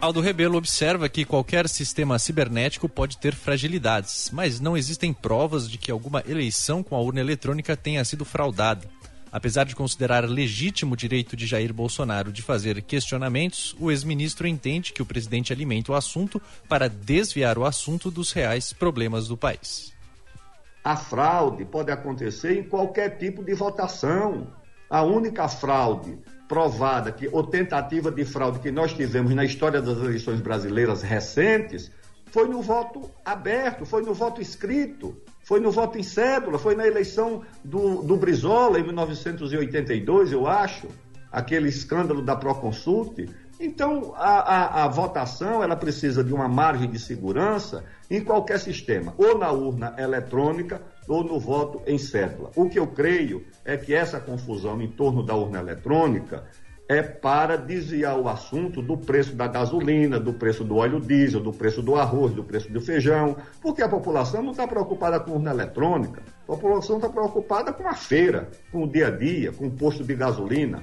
Aldo Rebelo observa que qualquer sistema cibernético pode ter fragilidades, mas não existem provas de que alguma eleição com a urna eletrônica tenha sido fraudada. Apesar de considerar legítimo o direito de Jair Bolsonaro de fazer questionamentos, o ex-ministro entende que o presidente alimenta o assunto para desviar o assunto dos reais problemas do país. A fraude pode acontecer em qualquer tipo de votação. A única fraude provada que, ou tentativa de fraude que nós tivemos na história das eleições brasileiras recentes foi no voto aberto, foi no voto escrito, foi no voto em cédula, foi na eleição do, do Brizola em 1982, eu acho, aquele escândalo da Proconsulte. Então, a, a, a, votação ela precisa de uma margem de segurança em qualquer sistema, ou na urna eletrônica ou no voto em cédula. O que eu creio é que essa confusão em torno da urna eletrônica é para desviar o assunto do preço da gasolina, do preço do óleo diesel, do preço do arroz, do preço do feijão, porque a população não está preocupada com urna eletrônica, a população está preocupada com a feira, com o dia a dia, com o posto de gasolina.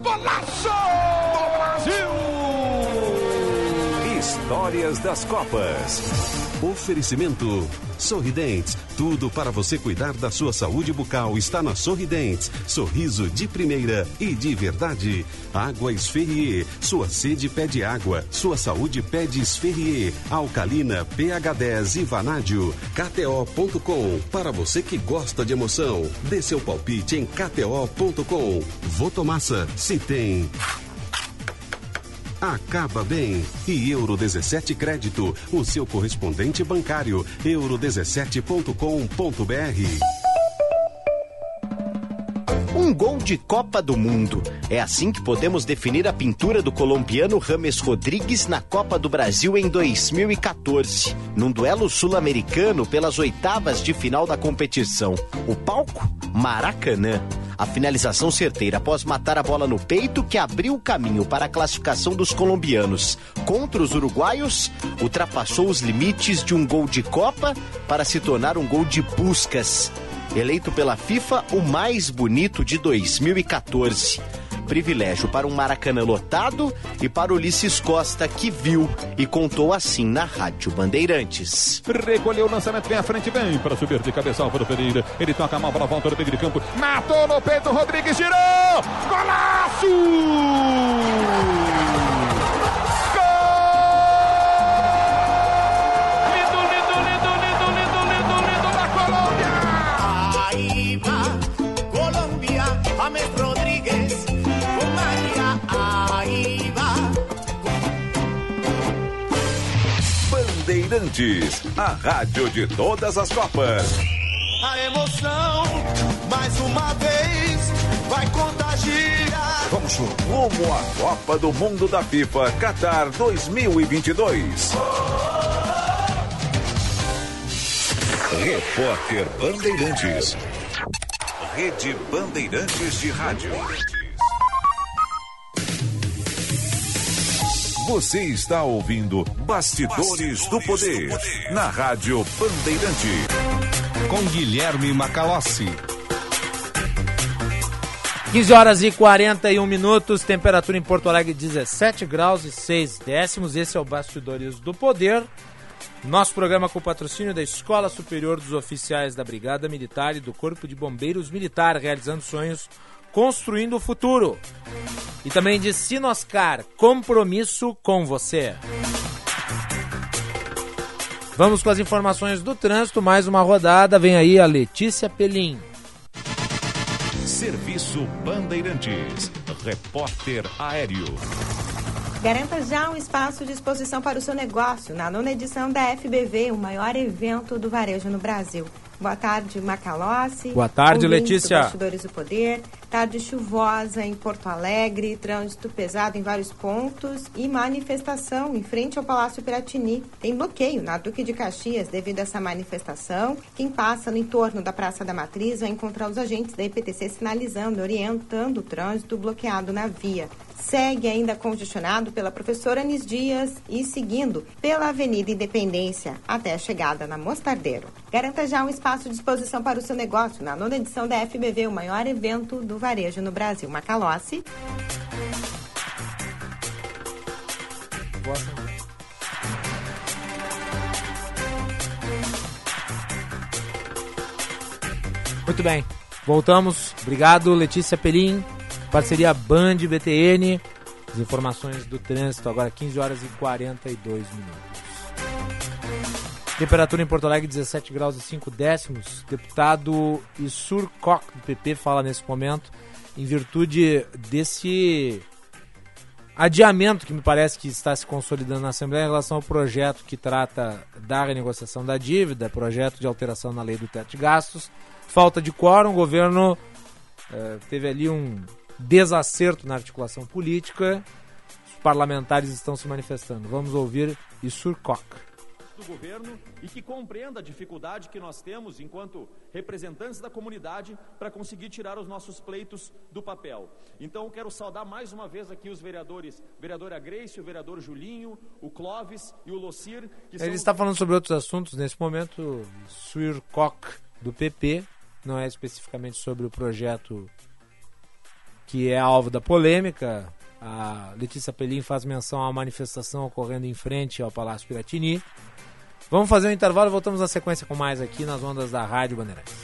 Golaço Histórias das Copas. Oferecimento Sorridentes. Tudo para você cuidar da sua saúde bucal está na Sorridentes. Sorriso de primeira e de verdade. Água Esferrier. Sua sede pede água. Sua saúde pede Esferrier. Alcalina, pH 10 e Vanádio. KTO.com. Para você que gosta de emoção. Dê seu palpite em KTO.com. Votomassa. Se tem acaba bem. E Euro 17 Crédito, o seu correspondente bancário, euro17.com.br. Um gol de Copa do Mundo. É assim que podemos definir a pintura do colombiano Rames Rodrigues na Copa do Brasil em 2014, num duelo sul-americano pelas oitavas de final da competição. O palco? Maracanã. A finalização certeira após matar a bola no peito que abriu o caminho para a classificação dos colombianos contra os uruguaios ultrapassou os limites de um gol de Copa para se tornar um gol de buscas. Eleito pela FIFA o mais bonito de 2014 privilégio para um Maracanã lotado e para Ulisses Costa, que viu e contou assim na Rádio Bandeirantes. Recolheu o lançamento, vem à frente, vem para subir de cabeça Álvaro Pereira. Ele toca a mão para a volta do meio de campo. Matou no peito, Rodrigues girou! Golaço! Bandeirantes, a rádio de todas as Copas. A emoção, mais uma vez, vai contagiar. Vamos rumo à Copa do Mundo da FIFA Qatar 2022. Repórter Bandeirantes. Rede Bandeirantes de Rádio. Você está ouvindo Bastidores, do, Poder, na Rádio Bandeirante. Com Guilherme Macalossi. 15 horas e 41 minutos, temperatura em Porto Alegre 17 graus e 6 décimos. Esse é o Bastidores do Poder. Nosso programa com patrocínio da Escola Superior dos Oficiais da Brigada Militar e do Corpo de Bombeiros Militar, realizando sonhos construindo o futuro. E também de Sinoscar, compromisso com você. Vamos com as informações do trânsito, mais uma rodada. Vem aí a Letícia Pelim. Serviço Bandeirantes. Repórter Aéreo. Garanta já um espaço de exposição para o seu negócio na nona edição da FBV, o maior evento do varejo no Brasil. Boa tarde, Macalossi. Boa tarde, Letícia. Do Bastidores do Poder. Tarde chuvosa em Porto Alegre, trânsito pesado em vários pontos e manifestação em frente ao Palácio Piratini. Tem bloqueio na Duque de Caxias devido a essa manifestação. Quem passa no entorno da Praça da Matriz vai encontrar os agentes da IPTC sinalizando, orientando o trânsito bloqueado na via segue ainda congestionado pela professora Anis Dias e seguindo pela Avenida Independência até a chegada na Mostardeiro. Garanta já um espaço de exposição para o seu negócio na nona edição da FBV, o maior evento do varejo no Brasil. Macalossi. Muito bem. Voltamos. Obrigado, Letícia Pelim. Parceria Band BTN. As informações do trânsito agora 15 horas e 42 minutos. Temperatura em Porto Alegre 17 graus e 5 décimos. Deputado Isur Koch do PP fala nesse momento em virtude desse adiamento que me parece que está se consolidando na Assembleia em relação ao projeto que trata da renegociação da dívida, projeto de alteração na lei do teto de gastos. Falta de quórum, o governo eh, teve ali um desacerto na articulação política. Os parlamentares estão se manifestando. Vamos ouvir Isur Koch do governo e que compreenda a dificuldade que nós temos enquanto representantes da comunidade para conseguir tirar os nossos pleitos do papel. Então eu quero saudar mais uma vez aqui os vereadores, vereadora Grace, o vereador Julinho, o Clóvis e o Locir. Que Ele está falando sobre outros assuntos nesse momento. Suir Koch do PP, não é especificamente sobre o projeto que é alvo da polêmica. A Letícia Pelim faz menção à manifestação ocorrendo em frente ao Palácio Piratini. Vamos fazer um intervalo e voltamos na sequência com mais aqui nas ondas da Rádio Bandeirantes.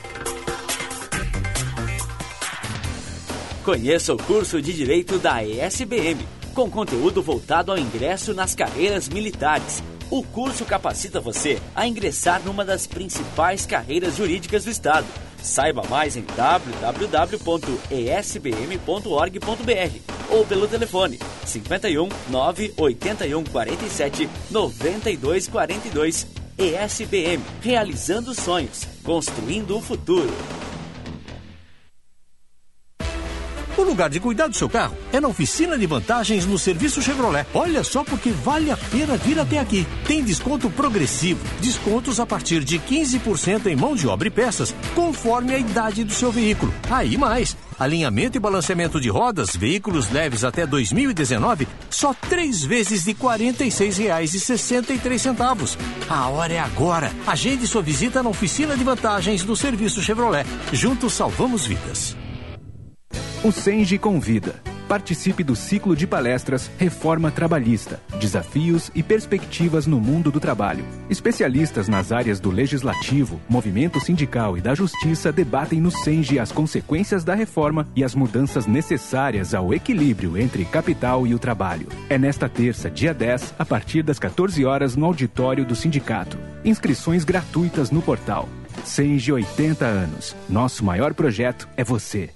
Conheça o curso de Direito da ESBM, com conteúdo voltado ao ingresso nas carreiras militares. O curso capacita você a ingressar numa das principais carreiras jurídicas do Estado. Saiba mais em www.esbm.org.br ou pelo telefone 51 981 47 92 42. ESBM, realizando sonhos, construindo o futuro. O lugar de cuidar do seu carro é na oficina de vantagens no serviço Chevrolet. Olha só porque vale a pena vir até aqui. Tem desconto progressivo, descontos a partir de 15% em mão de obra e peças, conforme a idade do seu veículo. Aí mais, alinhamento e balanceamento de rodas, veículos leves até 2019, só três vezes de R$ 46,63. A hora é agora. Agende sua visita na oficina de vantagens do serviço Chevrolet. Juntos salvamos vidas. O Senge convida. Participe do ciclo de palestras Reforma Trabalhista, Desafios e Perspectivas no Mundo do Trabalho. Especialistas nas áreas do legislativo, movimento sindical e da justiça debatem no Senge as consequências da reforma e as mudanças necessárias ao equilíbrio entre capital e o trabalho. É nesta terça, dia 10, a partir das 14 horas no auditório do sindicato. Inscrições gratuitas no portal. Senge 80 anos. Nosso maior projeto é você.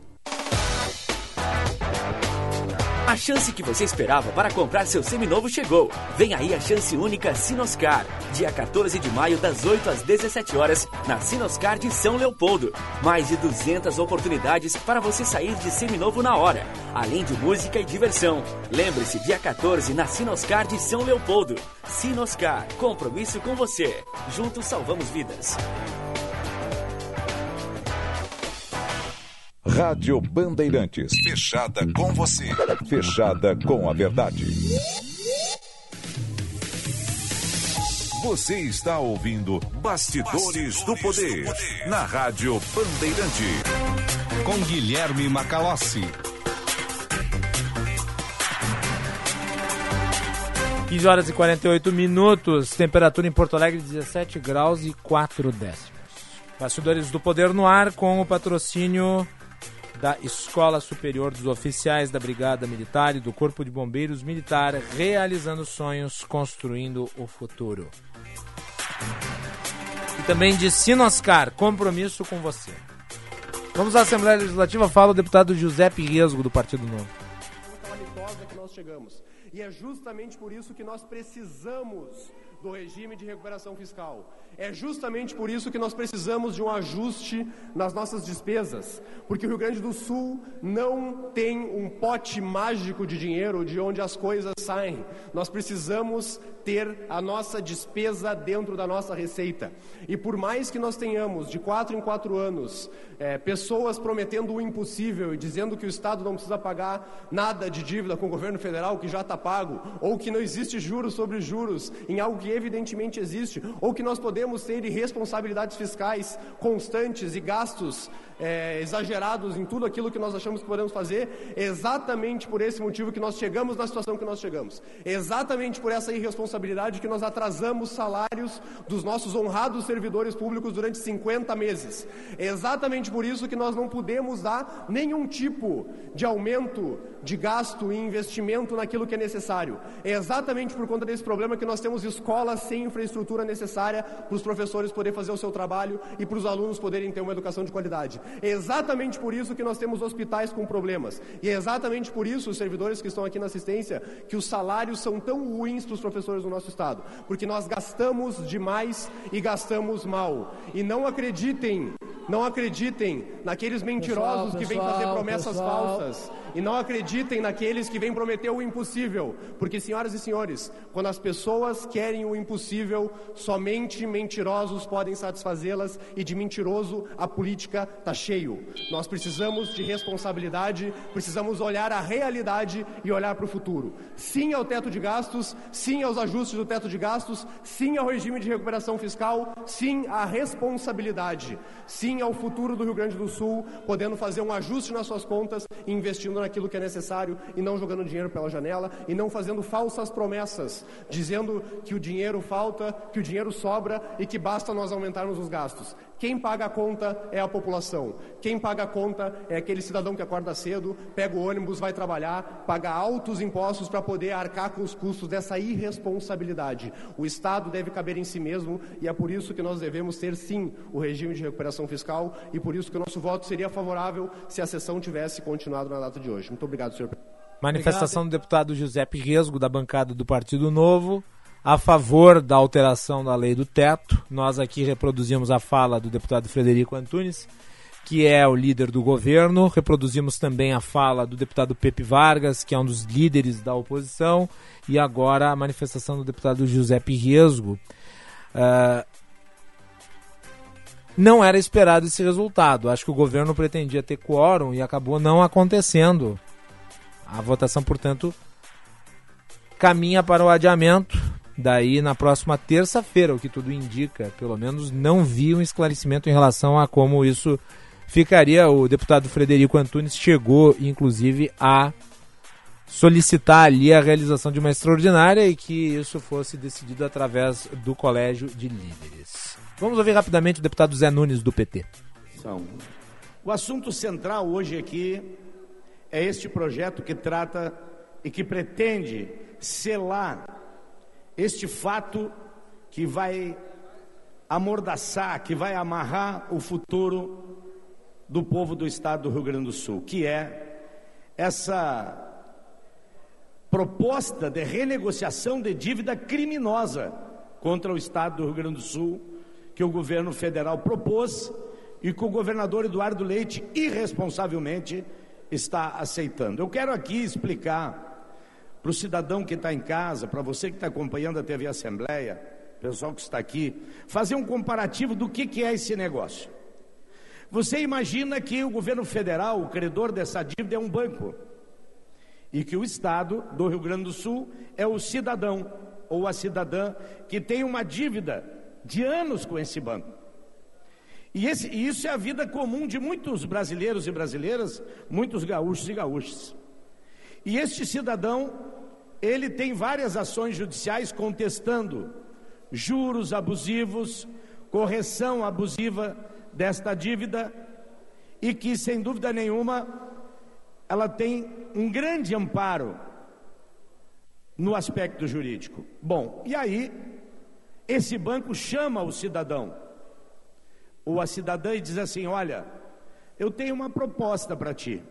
A chance que você esperava para comprar seu seminovo chegou. Vem aí a chance única Sinoscar. Dia 14 de maio, das 8 às 17 horas, na Sinoscar de São Leopoldo. Mais de 200 oportunidades para você sair de seminovo na hora. Além de música e diversão. Lembre-se, dia 14, na Sinoscar de São Leopoldo. Sinoscar, compromisso com você. Juntos salvamos vidas. Rádio Bandeirantes. Fechada com você. Fechada com a verdade. Você está ouvindo Bastidores, Bastidores do, poder, do Poder na Rádio Bandeirante. Com Guilherme Macalossi. 15 horas e 48 minutos, temperatura em Porto Alegre 17 graus e 4 décimos. Bastidores do Poder no ar com o patrocínio da Escola Superior dos Oficiais da Brigada Militar e do Corpo de Bombeiros Militar, realizando sonhos, construindo o futuro. E também de Sinoscar, compromisso com você. Vamos à Assembleia Legislativa, fala o deputado Giuseppe Riesgo, do Partido Novo. calamitosa que nós chegamos. E é justamente por isso que nós precisamos do regime de recuperação fiscal. É justamente por isso que nós precisamos de um ajuste nas nossas despesas, porque o Rio Grande do Sul não tem um pote mágico de dinheiro de onde as coisas saem. Nós precisamos ter a nossa despesa dentro da nossa receita. E por mais que nós tenhamos de quatro em quatro anos é, pessoas prometendo o impossível e dizendo que o Estado não precisa pagar nada de dívida com o governo federal, que já está pago, ou que não existe juros sobre juros em algo que evidentemente existe, ou que nós podemos ter irresponsabilidades fiscais constantes e gastos é, exagerados em tudo aquilo que nós achamos que podemos fazer, exatamente por esse motivo que nós chegamos na situação que nós chegamos. Exatamente por essa irresponsabilidade que nós atrasamos salários dos nossos honrados servidores públicos durante 50 meses. Exatamente por isso que nós não podemos dar nenhum tipo de aumento de gasto e investimento naquilo que é necessário. Exatamente por conta desse problema que nós temos escolas sem infraestrutura necessária para os professores poderem fazer o seu trabalho e para os alunos poderem ter uma educação de qualidade. É exatamente por isso que nós temos hospitais com problemas. E é exatamente por isso, os servidores que estão aqui na assistência, que os salários são tão ruins para os professores do nosso Estado. Porque nós gastamos demais e gastamos mal. E não acreditem, não acreditem naqueles mentirosos pessoal, que vêm fazer promessas pessoal. falsas. E não acreditem naqueles que vêm prometer o impossível. Porque, senhoras e senhores, quando as pessoas querem o impossível, somente mentirosos podem satisfazê-las. E de mentiroso a política está cheio. Nós precisamos de responsabilidade, precisamos olhar a realidade e olhar para o futuro. Sim ao teto de gastos, sim aos ajustes do teto de gastos, sim ao regime de recuperação fiscal, sim à responsabilidade, sim ao futuro do Rio Grande do Sul, podendo fazer um ajuste nas suas contas e investindo naquilo que é necessário e não jogando dinheiro pela janela e não fazendo falsas promessas, dizendo que o dinheiro falta, que o dinheiro sobra e que basta nós aumentarmos os gastos. Quem paga a conta é a população. Quem paga a conta é aquele cidadão que acorda cedo, pega o ônibus, vai trabalhar, paga altos impostos para poder arcar com os custos dessa irresponsabilidade. O Estado deve caber em si mesmo e é por isso que nós devemos ter sim o regime de recuperação fiscal e por isso que o nosso voto seria favorável se a sessão tivesse continuado na data de hoje. Muito obrigado, senhor. Manifestação obrigado. do deputado Giuseppe Resgo, da bancada do Partido Novo a favor da alteração da lei do teto. Nós aqui reproduzimos a fala do deputado Frederico Antunes, que é o líder do governo. Reproduzimos também a fala do deputado Pepe Vargas, que é um dos líderes da oposição. E agora a manifestação do deputado Giuseppe Riesgo. Uh, não era esperado esse resultado. Acho que o governo pretendia ter quórum e acabou não acontecendo. A votação, portanto, caminha para o adiamento Daí, na próxima terça-feira, o que tudo indica, pelo menos não vi um esclarecimento em relação a como isso ficaria. O deputado Frederico Antunes chegou, inclusive, a solicitar ali a realização de uma extraordinária e que isso fosse decidido através do Colégio de Líderes. Vamos ouvir rapidamente o deputado Zé Nunes, do PT. O assunto central hoje aqui é este projeto que trata e que pretende selar este fato que vai amordaçar, que vai amarrar o futuro do povo do estado do Rio Grande do Sul, que é essa proposta de renegociação de dívida criminosa contra o estado do Rio Grande do Sul, que o governo federal propôs e que o governador Eduardo Leite irresponsavelmente está aceitando. Eu quero aqui explicar para o cidadão que está em casa, para você que está acompanhando a TV Assembleia, pessoal que está aqui, fazer um comparativo do que, que é esse negócio. Você imagina que o governo federal, o credor dessa dívida, é um banco, e que o Estado do Rio Grande do Sul é o cidadão ou a cidadã que tem uma dívida de anos com esse banco. E, esse, e isso é a vida comum de muitos brasileiros e brasileiras, muitos gaúchos e gaúchas. E este cidadão, ele tem várias ações judiciais contestando juros abusivos, correção abusiva desta dívida e que, sem dúvida nenhuma, ela tem um grande amparo no aspecto jurídico. Bom, e aí, esse banco chama o cidadão ou a cidadã e diz assim: Olha, eu tenho uma proposta para ti.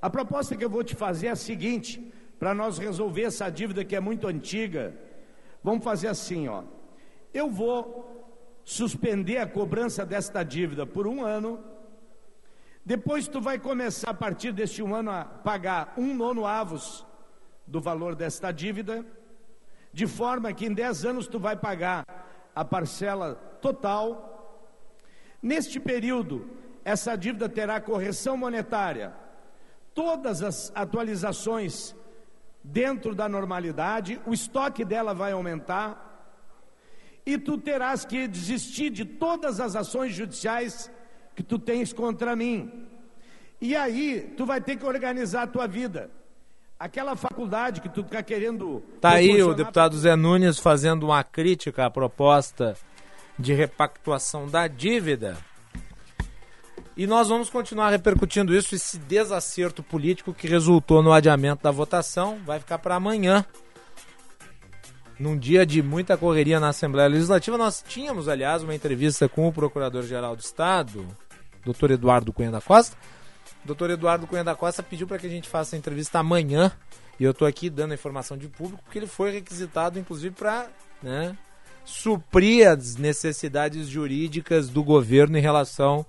A proposta que eu vou te fazer é a seguinte: para nós resolver essa dívida que é muito antiga, Vamos fazer assim, ó. Eu vou suspender a cobrança desta dívida por um ano. Depois tu vai começar a partir deste um ano a pagar um nono avos do valor desta dívida, de forma que em 10 anos tu vai pagar a parcela total. Neste período, essa dívida terá correção monetária, todas as atualizações dentro da normalidade, o estoque dela vai aumentar e tu terás que desistir de todas as ações judiciais que tu tens contra mim. E aí tu vai ter que organizar a tua vida. Aquela faculdade que tu está querendo. Tá aí o deputado Zé Nunes fazendo uma crítica à proposta de repactuação da dívida. E nós vamos continuar repercutindo isso, esse desacerto político que resultou no adiamento da votação. Vai ficar para amanhã. Num dia de muita correria na Assembleia Legislativa, nós tínhamos, aliás, uma entrevista com o Procurador-Geral do Estado, doutor Eduardo Cunha da Costa. Doutor Eduardo Cunha da Costa pediu para que a gente faça a entrevista amanhã. E eu estou aqui dando a informação de público, porque ele foi requisitado, inclusive, para né, suprir as necessidades jurídicas do governo em relação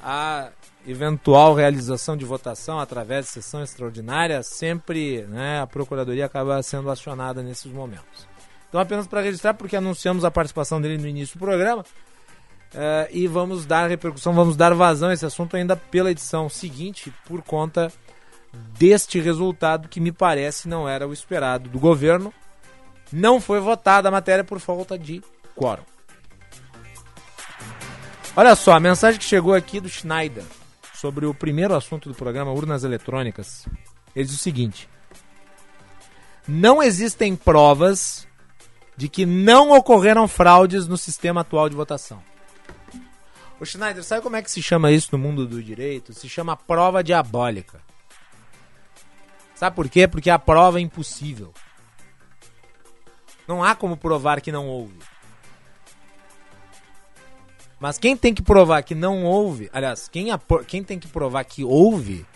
a eventual realização de votação através de sessão extraordinária, sempre né, a Procuradoria acaba sendo acionada nesses momentos. Então, apenas para registrar, porque anunciamos a participação dele no início do programa, uh, e vamos dar repercussão, vamos dar vazão a esse assunto ainda pela edição seguinte, por conta deste resultado que me parece não era o esperado do governo. Não foi votada a matéria por falta de quórum. Olha só, a mensagem que chegou aqui do Schneider sobre o primeiro assunto do programa, urnas eletrônicas. Ele diz o seguinte: Não existem provas de que não ocorreram fraudes no sistema atual de votação. O Schneider, sabe como é que se chama isso no mundo do direito? Se chama prova diabólica. Sabe por quê? Porque a prova é impossível. Não há como provar que não houve. Mas quem tem que provar que não houve, aliás, quem, quem tem que provar que houve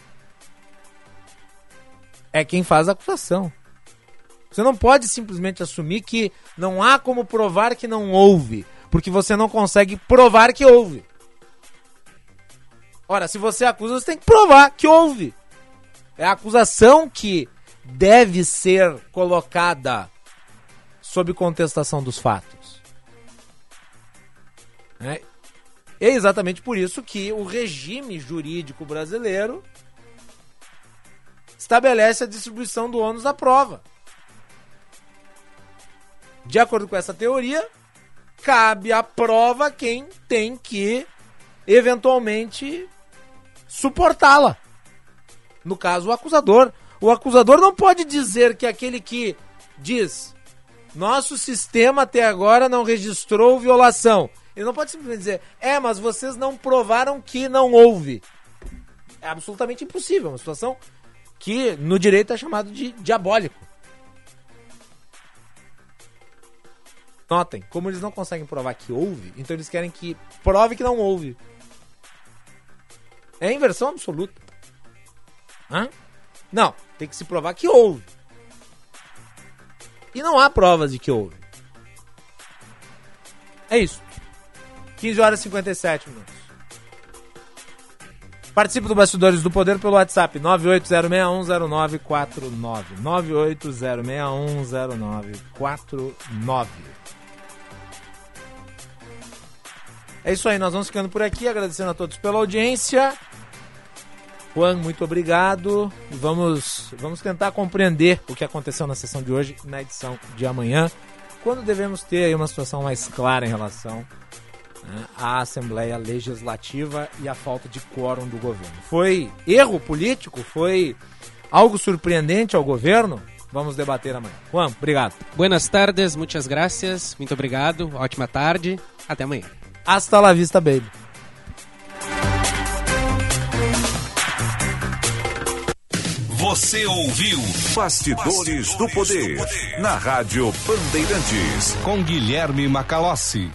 é quem faz a acusação. Você não pode simplesmente assumir que não há como provar que não houve, porque você não consegue provar que houve. Ora, se você acusa, você tem que provar que houve. É a acusação que deve ser colocada sob contestação dos fatos. É, é exatamente por isso que o regime jurídico brasileiro estabelece a distribuição do ônus da prova. De acordo com essa teoria, cabe à prova quem tem que eventualmente suportá-la. No caso, o acusador. O acusador não pode dizer que aquele que diz nosso sistema até agora não registrou violação. Ele não pode simplesmente dizer, é, mas vocês não provaram que não houve. É absolutamente impossível. Uma situação que no direito é chamado de diabólico. Notem, como eles não conseguem provar que houve, então eles querem que prove que não houve. É inversão absoluta. Hã? Não, tem que se provar que houve. E não há provas de que houve. É isso. 15 horas e 57 minutos. Participe do Bastidores do Poder pelo WhatsApp 980610949. 980610949. É isso aí, nós vamos ficando por aqui, agradecendo a todos pela audiência. Juan, muito obrigado. Vamos, vamos tentar compreender o que aconteceu na sessão de hoje, na edição de amanhã, quando devemos ter aí uma situação mais clara em relação né, a Assembleia Legislativa e a falta de quórum do governo. Foi erro político? Foi algo surpreendente ao governo? Vamos debater amanhã. Juan, obrigado. Buenas tardes, muitas gracias, muito obrigado, ótima tarde, até amanhã. Hasta la vista, baby. Você ouviu Bastidores, do, Poder, do Poder na Rádio Bandeirantes com Guilherme Macalossi.